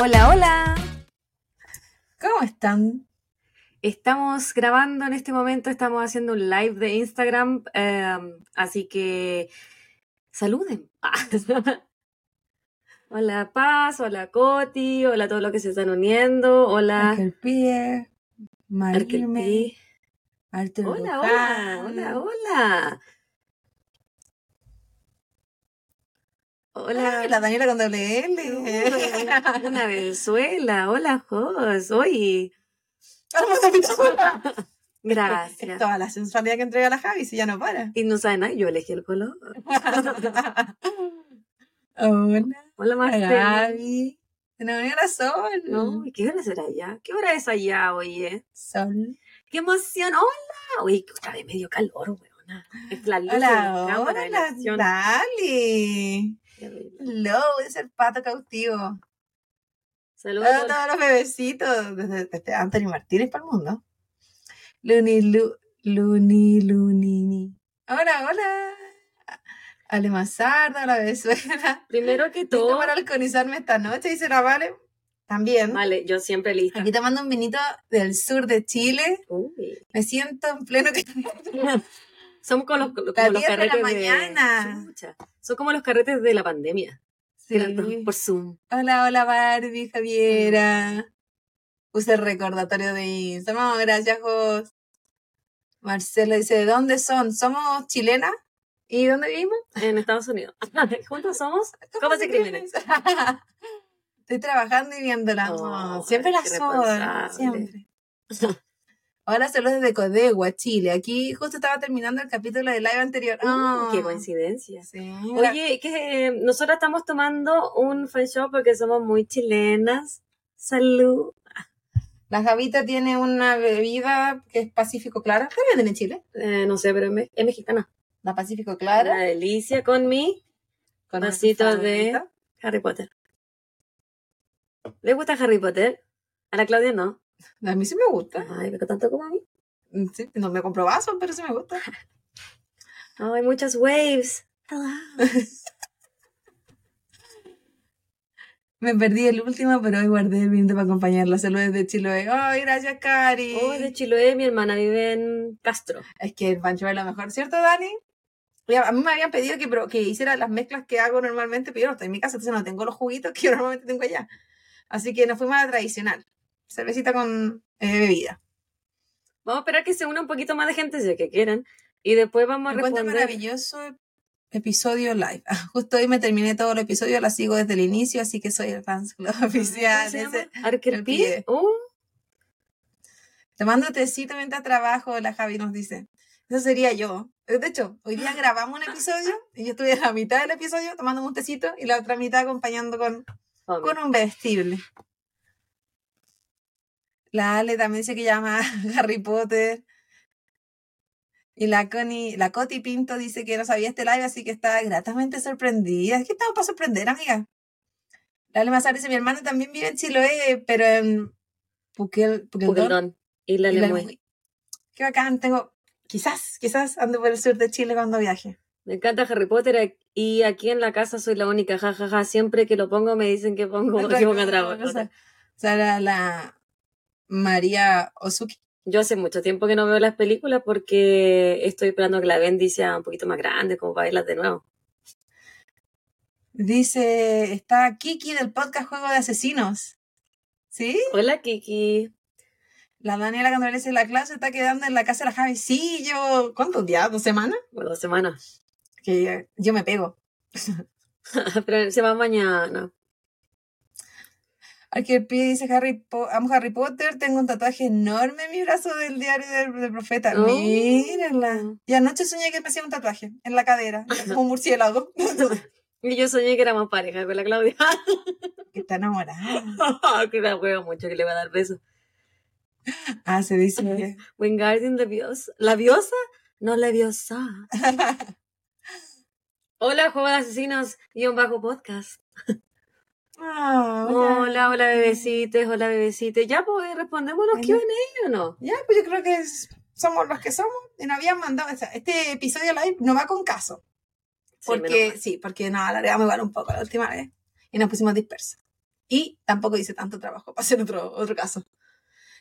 Hola, hola. ¿Cómo están? Estamos grabando en este momento, estamos haciendo un live de Instagram, eh, así que saluden. hola Paz, hola Coti, hola a todos los que se están uniendo, hola Ángel Pierre, Marime, Hola, hola, hola, hola. Hola, la Daniela con doble L. una Venezuela, hola Jos, pistola. gracias. Es toda la sensualidad que entrega la Javi, si ya no para. Y no saben nada, yo elegí el color. Hola, Hola Marcela. Gaby. Se nos unió la sol. No, ¿qué hora será allá? ¿Qué hora es allá, oye? Sol. ¡Qué emoción! ¡Hola! Oye, otra vez medio calor, weona. Es la luz Hola, hola. Dali. Hello, es el pato cautivo. Saludos. A todos los bebecitos desde, desde Anthony Martínez para el mundo. Luni, lu, Luni, Lunini. Hola, hola. Ale Mazarda, hola Venezuela. Primero que ¿Listo todo, para alcoholizarme esta noche? Dice la Vale. También. vale, yo siempre lista. Aquí tomando un vinito del sur de Chile. Uy. Me siento en pleno que Somos como los, como los 10 de la carretes mañana. Chucha. Son como los carretes de la pandemia. Sí. Por Zoom. Hola, hola Barbie, Javiera. Puse el recordatorio de Instagram. Gracias, Jos. Marcelo dice, ¿de dónde son? ¿Somos chilenas? ¿Y dónde vivimos? En Estados Unidos. Juntos somos Copas y Crímenes. Estoy trabajando y viéndola. Oh, siempre la responsable. Siempre. Ahora saludos desde Codegua, Chile. Aquí justo estaba terminando el capítulo del live anterior. Uh, Ah, ¡Qué coincidencia! Sí. Oye, que eh, nosotros estamos tomando un fan shop porque somos muy chilenas. Salud. La Javita tiene una bebida que es Pacífico Clara. ¿Qué venden en Chile? Eh, no sé, pero es, me- es mexicana. La Pacífico Una Clara. delicia con mi Con vasito de. Harry Potter. ¿Le gusta Harry Potter? A la Claudia no. A mí sí me gusta. Ay, pero tanto como a mí. Sí, no me compro vasos, pero sí me gusta. No, hay muchas waves. Me perdí el último, pero hoy guardé el vinito para acompañarla. Saludos de Chiloé. Ay, gracias, Cari. Oh, de Chiloé, mi hermana vive en Castro. Es que el pancho es lo mejor, ¿cierto, Dani? A mí me habían pedido que, pro- que hiciera las mezclas que hago normalmente, pero yo no estoy en mi casa, entonces no tengo los juguitos que yo normalmente tengo allá. Así que nos fuimos a la tradicional. Cervecita con eh, bebida. Vamos a esperar que se una un poquito más de gente, si es que quieran. Y después vamos a responder. maravilloso ep- episodio live. Ah, Justo hoy me terminé todo el episodio, la sigo desde el inicio, así que soy el fans club oficial. Pie. Uh, Te mando tecito mientras trabajo, la Javi nos dice. Eso sería yo. De hecho, hoy día grabamos un episodio y yo estuve en la mitad del episodio tomando un tecito y la otra mitad acompañando con, con un vestible. La Ale también dice que llama Harry Potter. Y la Connie, la Coti Pinto dice que no sabía este live, así que está gratamente sorprendida. ¿Qué estamos para sorprender, amiga? La Ale Mazar dice, mi hermano también vive en Chiloé, pero en Puquel, Puqueldón. Y la. Lemuy. Qué bacán, tengo, quizás, quizás ando por el sur de Chile cuando viaje. Me encanta Harry Potter y aquí en la casa soy la única, jajaja. Siempre que lo pongo me dicen que pongo que ponga cosa. O sea, la, la María Ozuki. Yo hace mucho tiempo que no veo las películas porque estoy esperando que la Bendy sea un poquito más grande, como para verlas de nuevo. Dice, está Kiki del podcast Juego de Asesinos. ¿Sí? Hola, Kiki. La Daniela cuando le dice la clase está quedando en la casa de la Javi. Sí, yo, ¿cuántos días? ¿Dos semanas? Por dos semanas. Que yo me pego. Pero se va mañana. Aquí el pie dice Harry Po- amo Harry Potter, tengo un tatuaje enorme en mi brazo del diario del, del profeta. Oh. Mírenla. Y anoche soñé que me hacía un tatuaje en la cadera, como un murciélago. Y yo soñé que éramos pareja con la Claudia. que está enamorada. que la juego mucho, que le va a dar besos. Ah, se dice que... Wingardium Leviosa. ¿Laviosa? No, Leviosa. Hola, juego de asesinos, guion bajo podcast. Ah, Hola, hola, bebecites, hola, bebecites. Ya, pues, respondemos los Hola. Q&A, ¿o no? Ya, pues yo creo que es- somos los que somos y nos habían mandado. o sea, este episodio live no va con caso. Sí, Porque, mal. sí, porque nos alargamos igual un poco la última vez. Y nos pusimos dispersas. Y tampoco hice tanto trabajo para hacer otro, otro caso.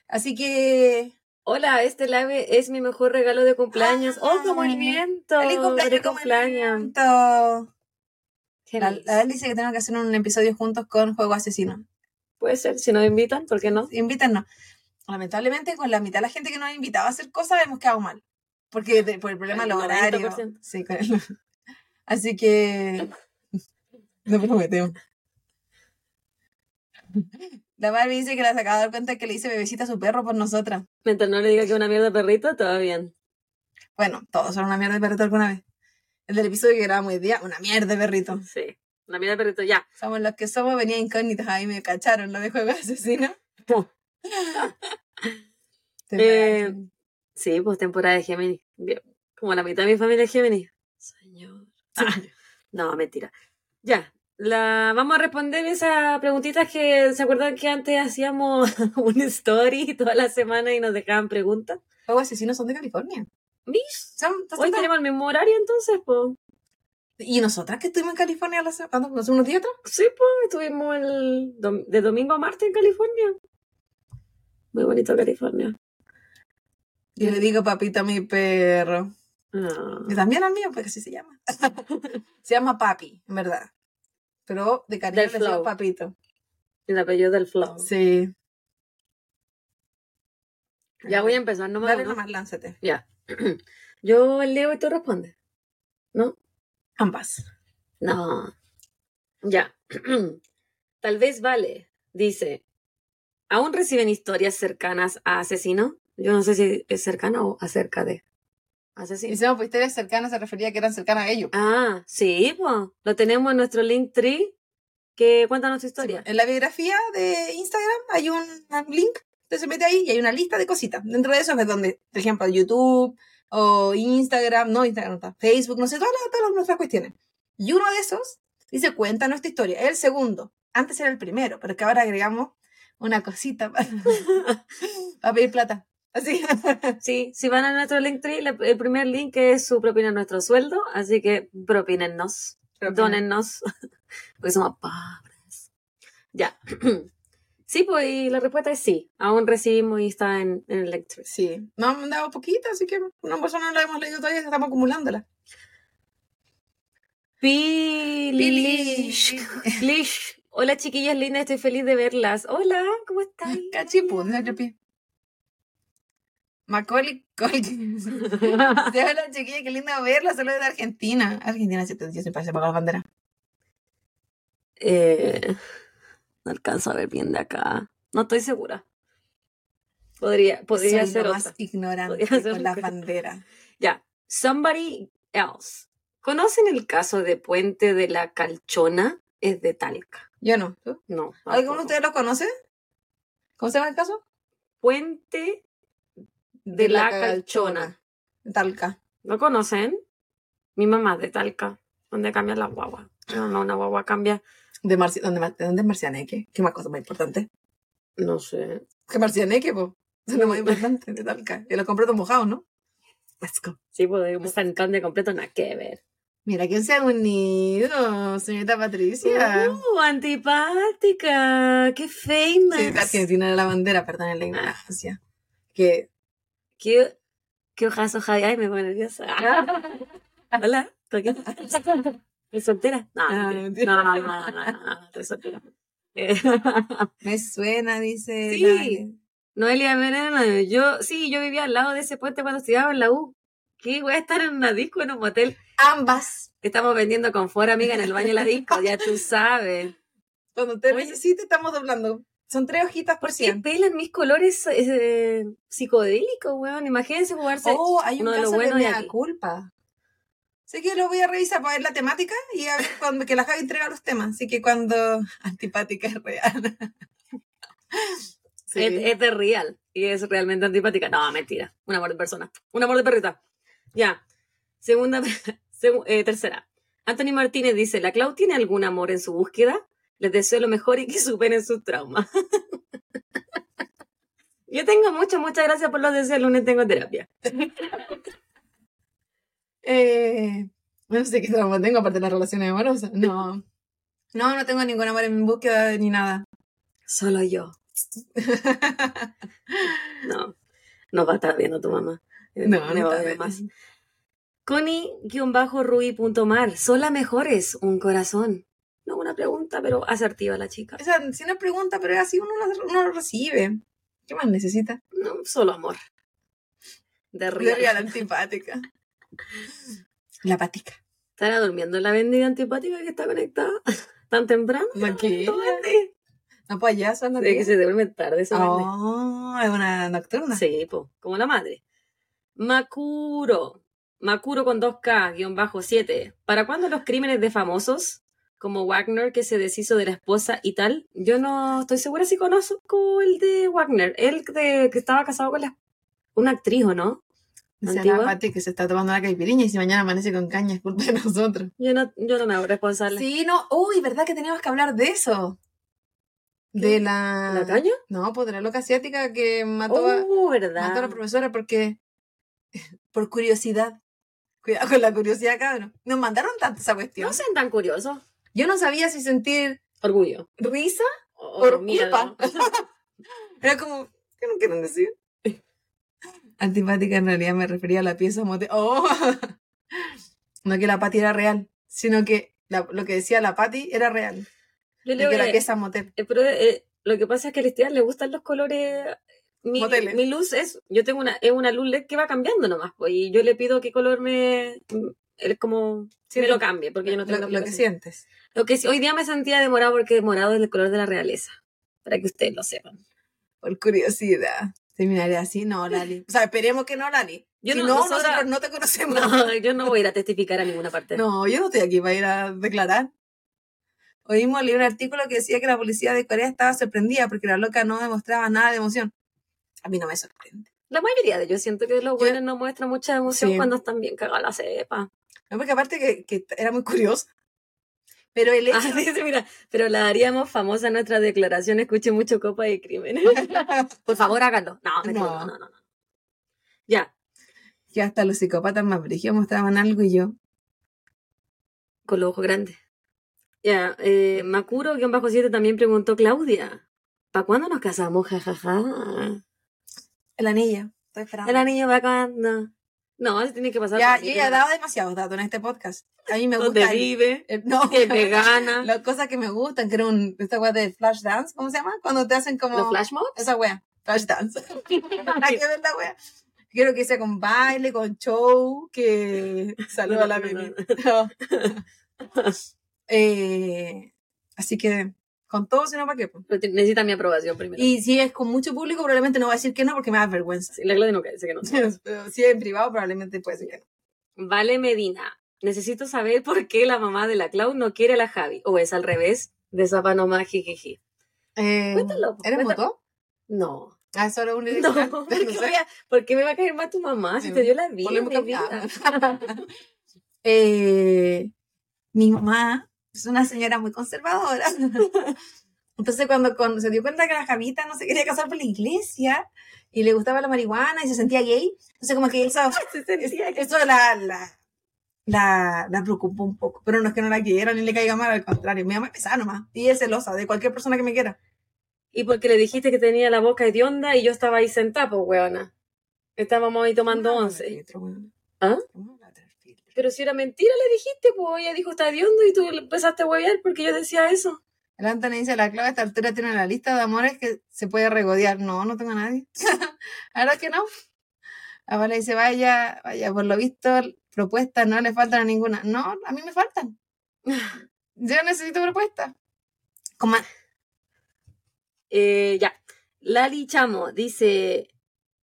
Así que. Hola, este live es mi mejor regalo de cumpleaños. ¡Oh, como el viento! ¡Feliz cumpleaños! ¡Feliz cumpleaños! La, la Bel dice que tenemos que hacer un episodio juntos con Juego Asesino. Puede ser, si nos invitan, ¿por qué no? Invítanos. Lamentablemente, con la mitad de la gente que nos ha invitado a hacer cosas, hemos quedado mal. Porque de- por el problema de los horarios. 90%. Sí, con el- Así que. No prometemos. La Barbie dice que la acaba de dar cuenta que le hice bebecita a su perro por nosotras. Mientras no le diga que es una mierda de perrito, todo bien. Bueno, todos son una mierda de perrito alguna vez. El del episodio que grabamos hoy día, una mierda de perrito. Sí, una mierda de perrito, ya. Somos los que somos, venía incógnitos ahí, me cacharon lo de juego asesino. Eh, Sí, pues temporada de Géminis. Como la mitad de mi familia es Géminis. Señor. Ah, no, mentira. Ya, la, vamos a responder esas preguntitas que se acuerdan que antes hacíamos un story toda la semana y nos dejaban preguntas. Juego de asesinos son de California. Hoy tenemos el mismo horario entonces, pues. Y nosotras que estuvimos en California se- ¿cuándo? hace unos días atrás. Sí, pues, estuvimos el dom- de domingo a martes en California. Muy bonito California. Yo le digo papito a mi perro. Ah. Y también al mío, porque así se llama. se llama papi, en verdad. Pero de cariño Del le digo papito. El apellido del flow. Sí. Ya voy a empezar, no me Dale ¿no? nomás, lánzate. Ya. Yo leo y tú respondes. ¿No? Ambas. No. Ya. Tal vez vale. Dice. ¿Aún reciben historias cercanas a asesino? Yo no sé si es cercana o acerca de asesino. Hicimos pues historias cercanas, se refería a que eran cercanas a ellos. Ah, sí, pues. Lo tenemos en nuestro link tree que cuenta nuestra historia. En la biografía de Instagram hay un, un link, usted se mete ahí y hay una lista de cositas. Dentro de eso es donde, por ejemplo, YouTube o Instagram, no Instagram, no está, Facebook, no sé, todas, las- todas nuestras cuestiones. Y uno de esos dice, cuenta nuestra historia. El segundo. Antes era el primero, pero que ahora agregamos una cosita para, para pedir plata. Así. Sí, si van a nuestro link tree, le- el primer link es su propina a nuestro sueldo, así que propínennos, donennos, porque somos pobres. Ya. Sí, pues y la respuesta es sí, aún recibimos y está en, en el tree. Sí. Nos han mandado poquito, así que una persona no la hemos leído todavía, estamos acumulándola. Pilish. Pilish. Hola chiquillas lindas, estoy feliz de verlas. Hola, ¿cómo están? Cachipú, no se pie. Macaulay Culkin. Sí, hola chiquilla, qué lindo verla, solo de Argentina. Argentina, yo siempre se paga la bandera. Eh, no alcanzo a ver bien de acá. No estoy segura. Podría, podría Soy ser lo otra. más ignorante Podría con las otra. banderas. Ya. Somebody else. ¿Conocen el caso de Puente de la Calchona? Es de Talca. Yo no. ¿Tú? No. ¿Alguno de ustedes lo conoce? ¿Cómo se llama el caso? Puente de, la, Calchona. Talca. ¿Lo conocen? Mi mamá es de Talca. ¿Dónde cambia la guagua? No, no, una guagua cambia. De Marci ¿Dónde, Mar- ¿De dónde es Marcianeque? ¿Qué más cosa más importante? No sé. Que Marcianeque, po. Eso es lo más importante de Talca. Y los compré todos mojados, ¿no? Let's go. Sí, estar en plan de completo, nada que ver. Mira quién se ha unido, señorita Patricia. ¡Uh, antipática! ¡Qué famous! Sí, Argentina de la bandera, perdón la ignorancia. Que ¿Qué, qué ojazo, Javi? Ay, me pongo nerviosa. Hola, ¿por qué? ¿Eres soltera? No, Ah, mentira. no, no, no, no, no, no, estoy soltera. Eh, me suena, dice. Sí. Noelia Veneno, yo, sí, yo vivía al lado de ese puente cuando estudiaba en la U. ¿Qué? Voy a estar en una disco, en un motel. Ambas. Estamos vendiendo confort, amiga, en el baño de la disco, ya tú sabes. Cuando te Oye. necesite, estamos doblando. Son tres hojitas por ¿Por qué cien. pelan mis colores eh, psicodélicos, weón? Imagínense jugarse Oh, hay un uno de los caso de buenos de mea culpa. Así que lo voy a revisar para ver la temática y a ver cuando, que la Javi entrega los temas. Así que cuando antipática es real. Sí. Es, es de real y es realmente antipática. No, mentira. Un amor de persona. Un amor de perrita. Ya. Segunda, segu- eh, tercera. Anthony Martínez dice, ¿la Clau tiene algún amor en su búsqueda? Les deseo lo mejor y que superen sus traumas. Yo tengo mucho, muchas gracias por los deseos. El lunes tengo terapia. Eh, No sé qué trauma tengo aparte de las relaciones amorosas. No. No, no tengo ningún amor en búsqueda ni nada. Solo yo. no. No va a estar viendo tu mamá. No, Me no va a ver más. Connie-rui.mar. Son las mejores. Un corazón. No una pregunta, pero asertiva la chica. O sea, si no pregunta, pero así uno uno lo recibe. ¿Qué más necesita? No, solo amor. De De real. real antipática. La patica. ¿Estará durmiendo la bendita antipática que está conectada tan temprano? No payaso, anda De que se duerme tarde esa. Oh, es una nocturna. Sí, po, como la madre. Makuro. Makuro con 2K, guion bajo 7. ¿Para cuándo los crímenes de famosos? Como Wagner que se deshizo de la esposa y tal. Yo no estoy segura si conozco el de Wagner. El de, que estaba casado con la, una actriz, ¿o no? Dice. Pati que se está tomando la caipiriña y si mañana amanece con caña es culpa de nosotros. Yo no, yo no me hago responsable. Sí, no. Uy, ¿verdad que teníamos que hablar de eso? ¿Qué? De la... ¿La caña? No, pues de la loca asiática que mató, a, Oh, ¿verdad? mató a la profesora porque... Por curiosidad. Cuidado con la curiosidad, cabrón. Nos mandaron tanto esa cuestión. No sean tan curiosos. Yo no sabía si sentir Orgullo. risa O culpa. Era como, ¿qué no quieren decir? Antipática en realidad me refería a la pieza motel. ¡Oh! No que la Pati era real, sino que la- lo que decía la Pati era real. Yo que la pieza motel. Eh, pero eh, lo que pasa es que a Cristian le gustan los colores. Mi, Moteles. mi luz es, yo tengo una, es una luz LED que va cambiando nomás, pues, y yo le pido qué color me, él como, Sí, me lo- cambie, porque yo no tengo lo, lo que sientes. Lo que hoy día me sentía de morado porque morado es el color de la realeza, para que ustedes lo sepan. Por curiosidad. Terminaré así, no, Lali. O sea, esperemos que no, Lali. Yo si no- nosotros no te conocemos. No, yo no voy a ir a testificar a ninguna parte. No, yo no estoy aquí para ir a declarar. Oímos leí un artículo que decía que la policía de Corea estaba sorprendida porque la loca no demostraba nada de emoción. A mí no me sorprende. La mayoría de ellos siento que los buenos no muestran mucha emoción Sí. cuando están bien cagadas la cepa. No, porque aparte que, que era muy curiosa. Pero el hecho... Ah, dice, mira, pero la haríamos famosa nuestra declaración, escuche mucho copa de crímenes. Por favor, háganlo. No, No. no, no, no. no. Ya, que hasta los psicópatas más brígidos mostraban algo y yo... con los ojos grandes. Ya, eh, Makuro-7 también preguntó, Claudia, ¿para cuándo nos casamos? Jajaja. El anillo. Estoy esperando. El anillo va cuando. No, se tiene que pasar. Ya, yo ya he dado demasiados datos en este podcast. A mí me ¿Dónde gusta... el- vive? el- no, ¿Es vegana? las cosas que me gustan, que era un... Esta wea de flash dance, ¿cómo se llama? Cuando te hacen como... ¿Los flash mobs? Esa wea, flash dance. Hay que ver la wea. Quiero que sea con baile, con show, que saluda a la Mimi. no. Eh, así que con todo, si no, ¿para qué? te- Necesita mi aprobación primero. Y si es con mucho público, probablemente no va a decir que no porque me da vergüenza. Sí, la Claudia no dice que no. Pero si es en privado, probablemente puede decir que no. Vale Medina. Necesito saber por qué la mamá de la Clau no quiere a la Javi. O es al revés. De Zapa nomás, jijiji. Eh, Cuéntalo, ¿Eres moto? No. Ah, ¿es solo un No, direccional? ¿por qué, No sé. a- me va a caer más tu mamá si te dio la vida? Mi vida? Eh, mi mamá es una señora muy conservadora. Entonces, cuando, cuando se dio cuenta que la Javita no se quería casar por la iglesia y le gustaba la marihuana y se sentía gay, entonces, como que eso, eso la, la, la, la preocupó un poco. Pero no es que no la quiera ni le caiga mal, al contrario. Mi mamá es pesada nomás y es celosa de cualquier persona que me quiera. Y porque le dijiste que tenía la boca hedionda y yo estaba ahí sentada, pues, weona. Estábamos ahí tomando once. ¿Ah? Pero si era mentira, le dijiste, pues ella dijo está hediondo y tú le empezaste a huevear porque yo decía eso. El Anthony dice, la clave a esta altura tiene la lista de amores que se puede regodear. No, no tengo a nadie. Verdad que no. Vale dice, vaya, vaya, por lo visto, propuestas no le faltan a ninguna. No, a mí me faltan. Yo necesito propuestas. Como, Eh, ya. Lali Chamo dice: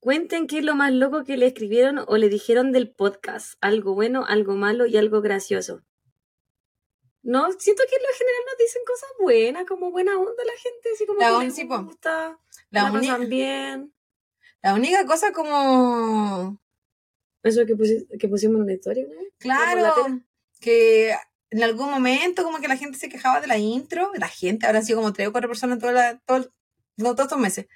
Cuenten qué es lo más loco que le escribieron o le dijeron del podcast. Algo bueno, algo malo y algo gracioso. No, siento que en lo general nos dicen cosas buenas, como buena onda la gente, así como La que les gusta, la, la, única, pasan bien. la única cosa como, Eso que, pusi- que pusimos en una historia, ¿no? claro, que en algún momento como que la gente se quejaba de la intro. La gente, habrán sido como tres o cuatro personas toda la, todo no, todos estos meses.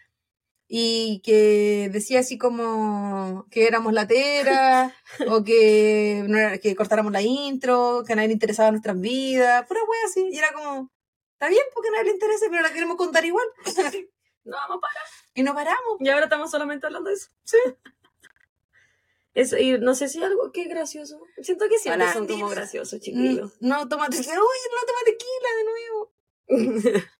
Y que decía así como que éramos lateras o que, no que cortáramos la intro, que a nadie le interesaba nuestras vidas, pura wea así. Y era como, está bien porque a nadie le interesa, pero la queremos contar igual. No, vamos para. y no paramos. Y ahora estamos solamente hablando de eso. Sí. Eso, y no sé si algo que es gracioso. Siento que siempre Hola, son como graciosos, Mm, chiquillos. No toma tequila, uy, no toma tequila de nuevo.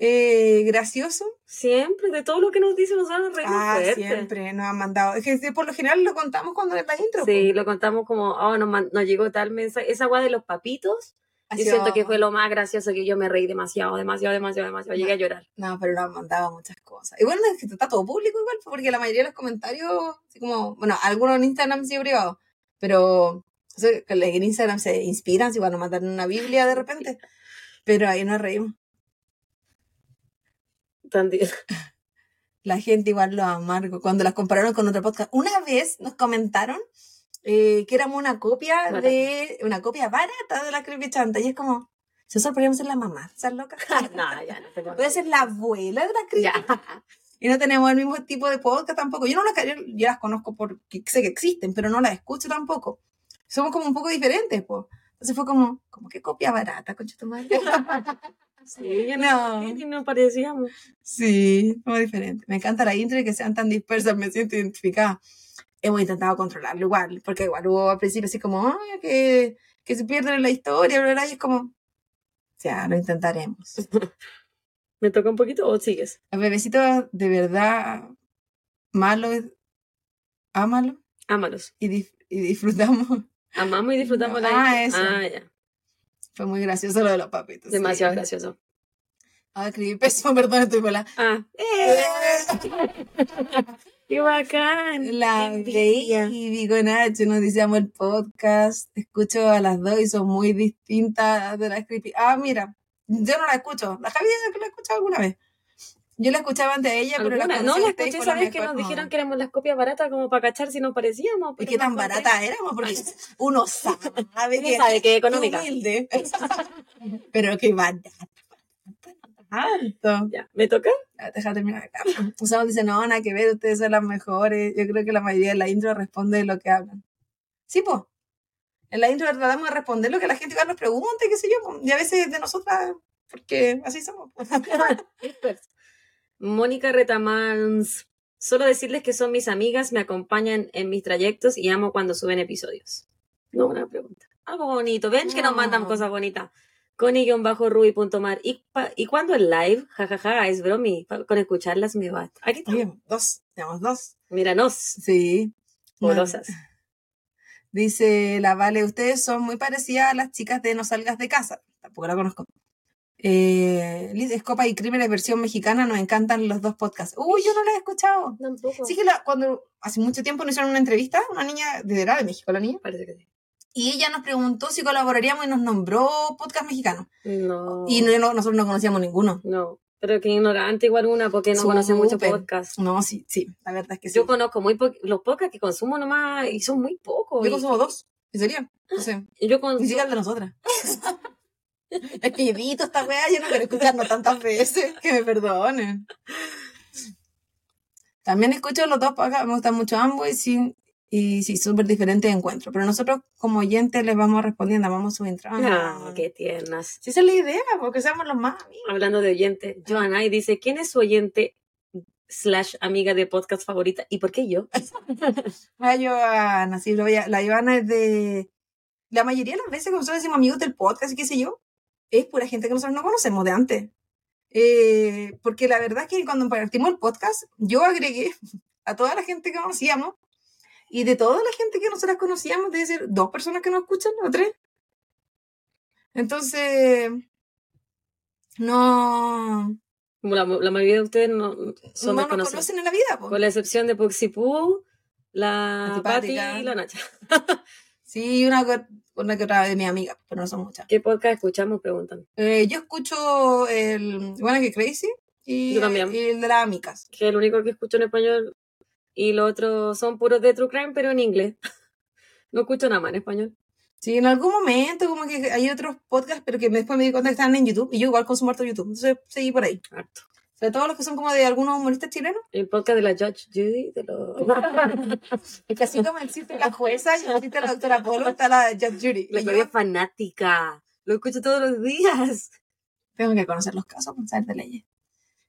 Eh, gracioso. Siempre, de todo lo que nos dicen nos van a reír Ah, fuerte. siempre nos han mandado. Es que por lo general lo contamos cuando es la intro. Sí, po. lo contamos como, oh, nos, nos llegó tal mensaje. Esa guay de los papitos, yo siento que fue lo más gracioso que yo me reí demasiado, demasiado, demasiado, demasiado. Llegué a llorar. No, pero nos han mandado muchas cosas. Igual es que está todo público igual, porque la mayoría de los comentarios, así como, bueno, algunos en Instagram sí privados, pero o sea, que en Instagram se inspiran, si van a mandar una Biblia de repente, pero ahí nos reímos. Tan La gente igual lo amargo cuando las compararon con otro podcast. Una vez nos comentaron eh, que éramos una copia Barata. de, una copia barata de la creepy chanta, y es como, nosotros podríamos ser la mamá, ¿sabes loca? no, ya, no. pero- Puede ser la abuela de la creepy Ya. Y no tenemos el mismo tipo de podcast tampoco. Yo no las, yo, yo las conozco porque sé que existen, pero no las escucho tampoco. Somos como un poco diferentes, pues. Entonces fue como, como que copia barata, concha tu madre. Sí, ya No. no. Y nos parecíamos. sí, como diferente. Me encanta la intro y que sean tan dispersas, me siento identificada. Hemos intentado controlarlo igual, porque igual hubo al principio así como, "Ay, que, que se pierden en la historia, bla, bla, y es como, o sea, lo intentaremos. ¿Me toca un poquito o sigues? El bebecito de verdad malo, ámalo Ámalos. y, dif- y disfrutamos. Amamos y disfrutamos la Ah, eso. Ah, ya. Fue muy gracioso lo de los papitos. Demasiado sí. gracioso. Ah, escribí pésimo, perdón, estoy con la. Ah. ¡Eh! ¡Qué bacán! La Envidia. Baby con H nos dice amo el podcast. Escucho a las dos y son muy distintas de las creepy. Ah, mira, yo no la escucho. La Javi dice que la he escuchado alguna vez. Yo la escuchaba antes de ella, pero la conocí No, la escuché esa vez que nos No. dijeron que éramos las copias baratas como para cachar si nos parecíamos. ¿Y qué tan barata éramos? Porque uno sabe que sabe que es económica. humilde. pero qué barata. Tanto. Ya, ¿me toca? Deja terminar acá. Usamos dice, no, nada que ver, ustedes son las mejores. Yo creo que la mayoría de la intro responde lo que hablan. Sí, pues. En la intro tratamos de responder lo que la gente nos pregunta, qué sé yo, y a veces de nosotras, porque así somos. Mónica Retamans. Solo decirles que son mis amigas, me acompañan en mis trayectos y amo cuando suben episodios. No, una pregunta. Algo bonito. Ven que nos mandan cosas bonitas. Connie-ruby.mar. ¿Y, ¿Y cuándo el live? Jajaja, es bromi. Con escucharlas me va. Aquí está. Bien, dos, tenemos dos. Míranos. Sí. Golosas. Dice la Vale, ustedes son muy parecidas a las chicas de No Salgas de Casa. Tampoco la conozco. Eh, Liz Escopa y Crímenes versión mexicana, nos encantan los dos podcasts. Uy, yo no la he escuchado. Tampoco. Sí que la- cuando hace mucho tiempo nos hicieron una entrevista, una niña de era de México, la niña, Parece que sí. y ella nos preguntó si colaboraríamos y nos nombró podcast mexicano. No. Y no- no- nosotros no conocíamos ninguno. No. Pero que ignorante igual una porque no conoce mucho podcast. No, sí, sí, la verdad es que sí. Yo conozco muy po- los podcasts que consumo nomás y son muy pocos. Yo y- consumo dos, ¿en serio? No sé, y yo con- ni siquiera de nosotras. es que evito esta weá, yo no quiero escucharlo tantas veces, que me perdonen. También escucho los dos podcasts, me gustan mucho ambos y sí, y sí, súper diferentes encuentros. Pero nosotros como oyentes les vamos respondiendo, vamos subiendo. Ah, qué tiernas. Sí, esa es la idea, porque seamos los más amigos. Hablando de oyente, Joana y dice, ¿quién es su oyente slash amiga de podcast favorita? ¿Y por qué yo? La Joana, sí, lo voy a- la Joana es de... La mayoría de las veces que nosotros decimos amigos del podcast y qué sé yo, es pura gente que nosotros no conocemos de antes. Eh, porque la verdad es que cuando partimos el podcast, yo agregué a toda la gente que conocíamos y de toda la gente que nosotras conocíamos, debe ser dos personas que nos escuchan o tres. Entonces, no, La, la mayoría de ustedes no, son no nos conocen en la vida. po. Con la excepción de Puxi Poo, la Patti y la Nacha. Sí, una, co- una que otra de mi amiga, pero no son muchas. ¿Qué podcast escuchamos? Preguntan. Eh, yo escucho el Bueno que Crazy y, Yo también. y el de las amigas. Que es el único que escucho en español. Y los otros son puros de True Crime, pero en inglés. No escucho nada más en español. Sí, en algún momento como que hay otros podcasts, pero que después me di cuenta que estaban en YouTube y yo igual consumo harto YouTube, entonces seguí por ahí. Harto. Sobre todo los que son como de algunos humoristas chilenos. El podcast de la Judge Judy, de los... Es que así como existe la jueza y existe la doctora Polo, está la Judge Judy. La Y Claudia yo es fanática. Lo escucho todos los días. tengo que conocer los casos, pues, saber de leyes.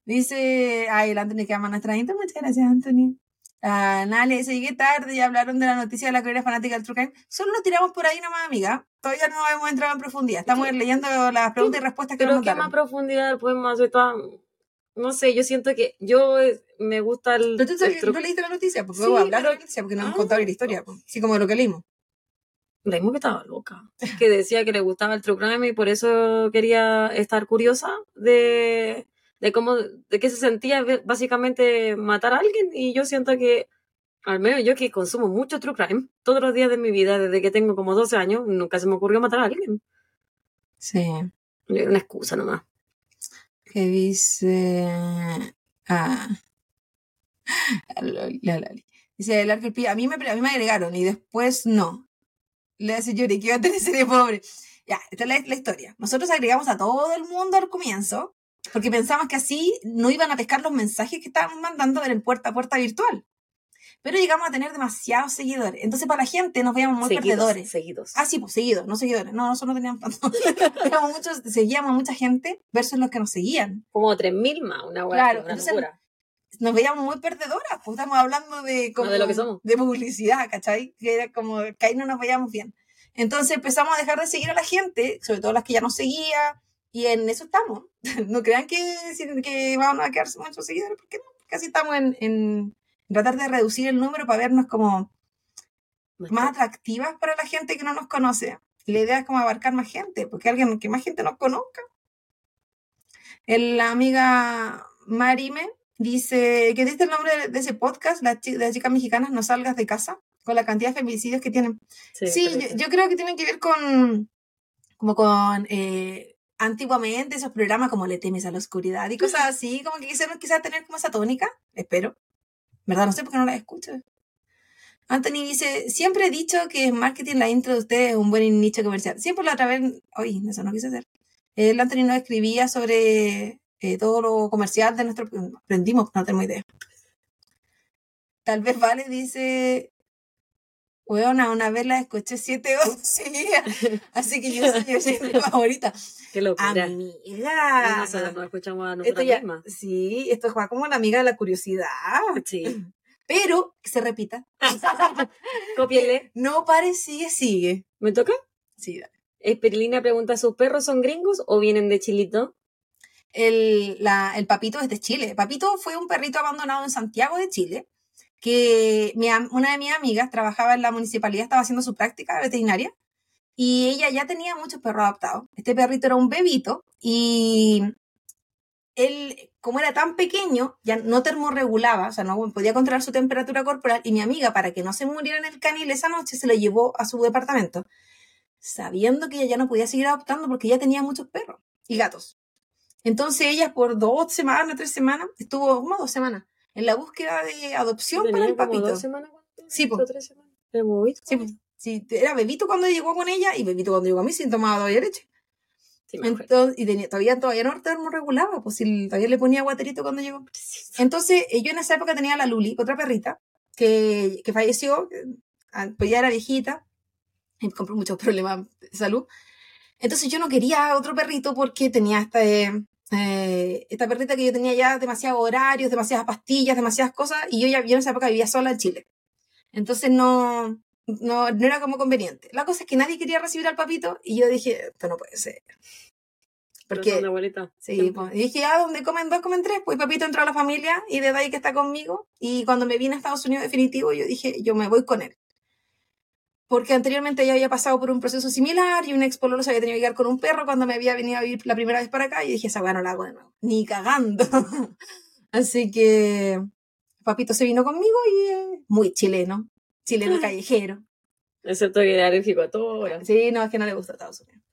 Dice, ay, el Anthony que ama nuestra intro. Muchas gracias, Anthony. Ah, Nale dice, llegué tarde y hablaron de la noticia de la carrera fanática del True Crime. Solo lo tiramos por ahí nomás, amiga. Todavía no hemos entrado en profundidad. Estamos leyendo las preguntas y respuestas que Pero nos qué más profundidad podemos hacer toda... No sé, yo siento que yo eh, me gusta el... Pero tú, el ¿tú leíste la noticia, porque Sí, luego hablar de la noticia, porque no hemos Ah. contado la historia, pues. así como de lo que leímos. Leímos que estaba loca. Que decía que le gustaba el true crime y por eso quería estar curiosa de, de cómo, de qué se sentía básicamente matar a alguien. Y yo siento que, al menos yo que consumo mucho true crime, todos los días de mi vida, desde que tengo como 12 años, nunca se me ocurrió matar a alguien. Sí. Una excusa nomás. Que dice. Ah. La. Dice el Pi, A mí, me, a mí me agregaron y después no. Le dice Yuri que iba a tener serie pobre. Ya, esta es la, la historia. Nosotros agregamos a todo el mundo al comienzo porque pensamos que así no iban a pescar los mensajes que estábamos mandando en puerta a puerta virtual. Pero llegamos a tener demasiados seguidores. Entonces, para la gente nos veíamos muy seguidos, perdedores. seguidos. Ah, sí, pues seguidos, no seguidores. No, nosotros no teníamos tanto. Teníamos muchos, seguíamos a mucha gente versus los que nos seguían. Como 3.000 más, una hueá, Claro, una entonces, locura. Nos veíamos muy perdedoras, pues estamos hablando de, como, de lo que somos. de publicidad, ¿cachai? Que era como que ahí no nos veíamos bien. Entonces empezamos a dejar de seguir a la gente, sobre todo las que ya nos seguía, y en eso estamos. No crean que, que vamos a quedarse muchos seguidores, porque no, casi estamos en, en tratar de reducir el número para vernos como más atractivas para la gente que no nos conoce. La idea es como abarcar más gente, porque alguien que más gente nos conozca. El- La amiga Marime dice que diste el nombre de, ese podcast, las las chicas mexicanas, no salgas de casa, con la cantidad de feminicidios que tienen. Sí, yo creo que tienen que ver con, como con, eh, antiguamente esos programas como Le temes a la oscuridad y cosas así, como que quisieron quizás tener como esa tónica, espero. ¿Verdad? No sé por qué no la escucho. Anthony dice, siempre he dicho que marketing la intro de ustedes es un buen nicho comercial. Siempre la otra vez, oye, eso no quise hacer. El Anthony nos escribía sobre eh, todo lo comercial de nuestro... Aprendimos, no tenemos idea. Tal vez Vale dice, weona, una vez la escuché siete horas seguidas, así que yo soy, yo soy mi favorita. Qué locura. Amiga. Nosotros nos escuchamos a ya, mismas. sí, esto juega como la amiga de la curiosidad. Sí. Pero que se repita. Cópienle. No pare, sigue, sigue. ¿Me toca? Sí, dale. Esperilina pregunta, ¿sus perros son gringos o vienen de Chilito? El, la- el papito es de Chile. Papito fue un perrito abandonado en Santiago de Chile, que mi una de mis amigas trabajaba en la municipalidad, estaba haciendo su práctica veterinaria, y ella ya tenía muchos perros adoptados. Este perrito era un bebito, y él, como era tan pequeño, ya no termorregulaba, o sea, no podía controlar su temperatura corporal, y mi amiga, para que no se muriera en el canil esa noche, se lo llevó a su departamento, sabiendo que ella ya no podía seguir adoptando porque ya tenía muchos perros y gatos. Entonces ella por dos semanas, tres semanas, estuvo como dos semanas en la búsqueda de adopción para el como papito. dos semanas. Sí, po. ¿Dos o tres semanas? ¿El bobito? Sí, pues, sí, era bebito cuando llegó con ella y bebito cuando llegó a mí sin tomar todavía leche. Sí. Entonces, y tenía, todavía, todavía no termorregulaba, pues si todavía le ponía guaterito cuando llegó. Entonces, yo en esa época tenía a la Luli, otra perrita, que, que falleció, ah, pues ya era viejita, y compró muchos problemas de salud. Entonces yo no quería otro perrito porque tenía esta, eh, esta perrita que yo tenía ya demasiados horarios, demasiadas pastillas, demasiadas cosas, y yo ya yo en esa época vivía sola en Chile. Entonces no, no, no era como conveniente. La cosa es que nadie quería recibir al papito, y yo dije, esto no puede ser. Porque abuelita. Sí, pues, y dije, ah, donde comen dos, comen tres. Pues papito entró a la familia y desde ahí que está conmigo. Y cuando me vine a Estados Unidos definitivo, yo dije, yo me voy con él. Porque anteriormente ya había pasado por un proceso similar y un ex pololo se había tenido que quedar con un perro cuando me había venido a vivir la primera vez para acá. Y dije, esa weá no la hago de nuevo. Ni cagando. Así que papito se vino conmigo y eh, muy chileno. Chileno callejero. Excepto que era alérgico a todo. Sí, no, es que no le gusta Estados Unidos.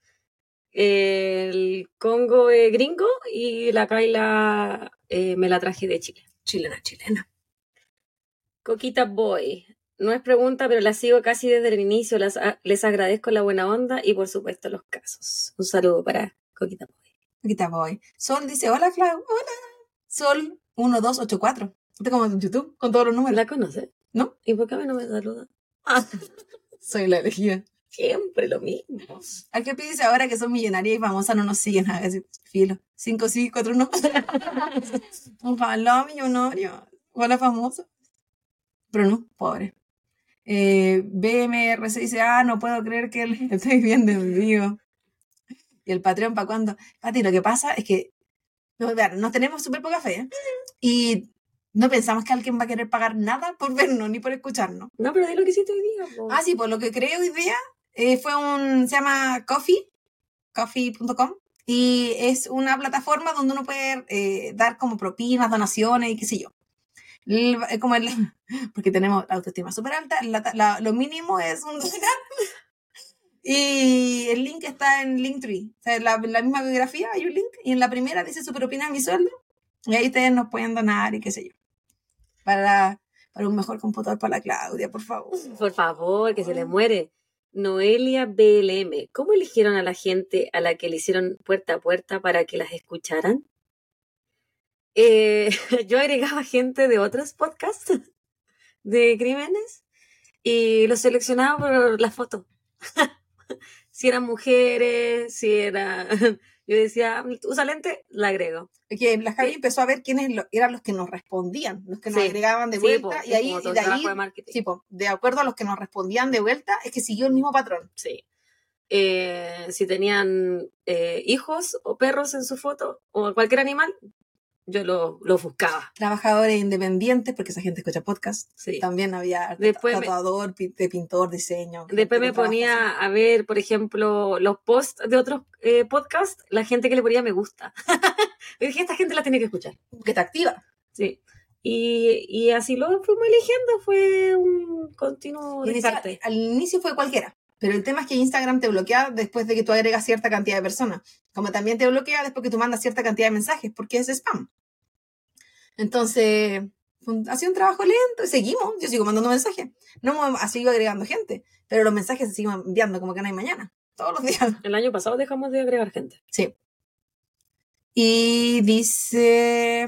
El Congo es gringo y la Kaila eh, me la traje de Chile. Chilena, chilena. Coquita Boy. No es pregunta, pero la sigo casi desde el inicio. Las, a- les agradezco la buena onda y por supuesto los casos. Un saludo para Coquita Boy. Está voy. Sol dice, hola Clau, hola. Sol 1284. Esto como en YouTube, con todos los números. ¿La conoce? ¿No? ¿Y por qué a mí no me saluda? Soy la elegida. Siempre lo mismo. ¿A qué dice ahora que son millonarias y famosas no nos siguen? A ver, filo. Cinco sí, cuatro no. Ojalá millonario. Ojalá famoso. Pero no, pobre. Eh, BMRC dice, ah, no puedo creer que estoy viendo en vivo. ¿Y el Patreon para cuándo? Pati, lo que pasa es que no, vean, nos tenemos súper poca fe ¿eh? y no pensamos que alguien va a querer pagar nada por vernos ni por escucharnos. No, pero di lo que hiciste hoy día. Ah, sí, pues lo que creé hoy día eh, fue un, se llama Coffee, coffee.com, y es una plataforma donde uno puede eh, dar como propinas, donaciones y qué sé yo. Eh, como el, porque tenemos la autoestima súper alta, la- la- lo mínimo es un. Y el link está en Linktree. O sea, la, la misma biografía hay un link y en la primera dice su propina mi sueldo. Y ahí ustedes nos pueden donar y qué sé yo. Para, para un mejor computador para la Claudia, por favor. Por favor, que se le muere. Noelia BLM. ¿Cómo eligieron a la gente a la que le hicieron puerta a puerta para que las escucharan? Eh, yo agregaba gente de otros podcasts de crímenes y los seleccionaba por la foto. si eran mujeres, si era... Yo decía, usa lente, la agrego. que la Javi empezó a ver quiénes lo- eran los que nos respondían, los que nos Sí. agregaban de Sí, vuelta, po, y ahí, y de ahí, de po, de acuerdo a los que nos respondían de vuelta, es que siguió el mismo patrón. Sí. Eh, si tenían eh, hijos o perros en su foto o cualquier animal, yo lo, lo buscaba. Trabajadores independientes, porque esa gente escucha podcast. Sí. También había Después tatuador, de pintor, diseño. Después me ponía así. a ver, por ejemplo, los posts de otros eh, podcasts, la gente que le ponía me gusta. Y dije, esta gente la tiene que escuchar. Que te activa. Sí. Y, y así lo fuimos eligiendo, fue un continuo descarte. al inicio fue cualquiera. Pero el tema es que Instagram te bloquea después de que tú agregas cierta cantidad de personas. Como también te bloquea después que tú mandas cierta cantidad de mensajes, porque es spam. Entonces, ha sido un trabajo lento y seguimos. Yo sigo mandando mensajes. No seguido agregando gente, pero los mensajes se siguen enviando como que no hay mañana. Todos los días. El año pasado dejamos de agregar gente. Sí. Y dice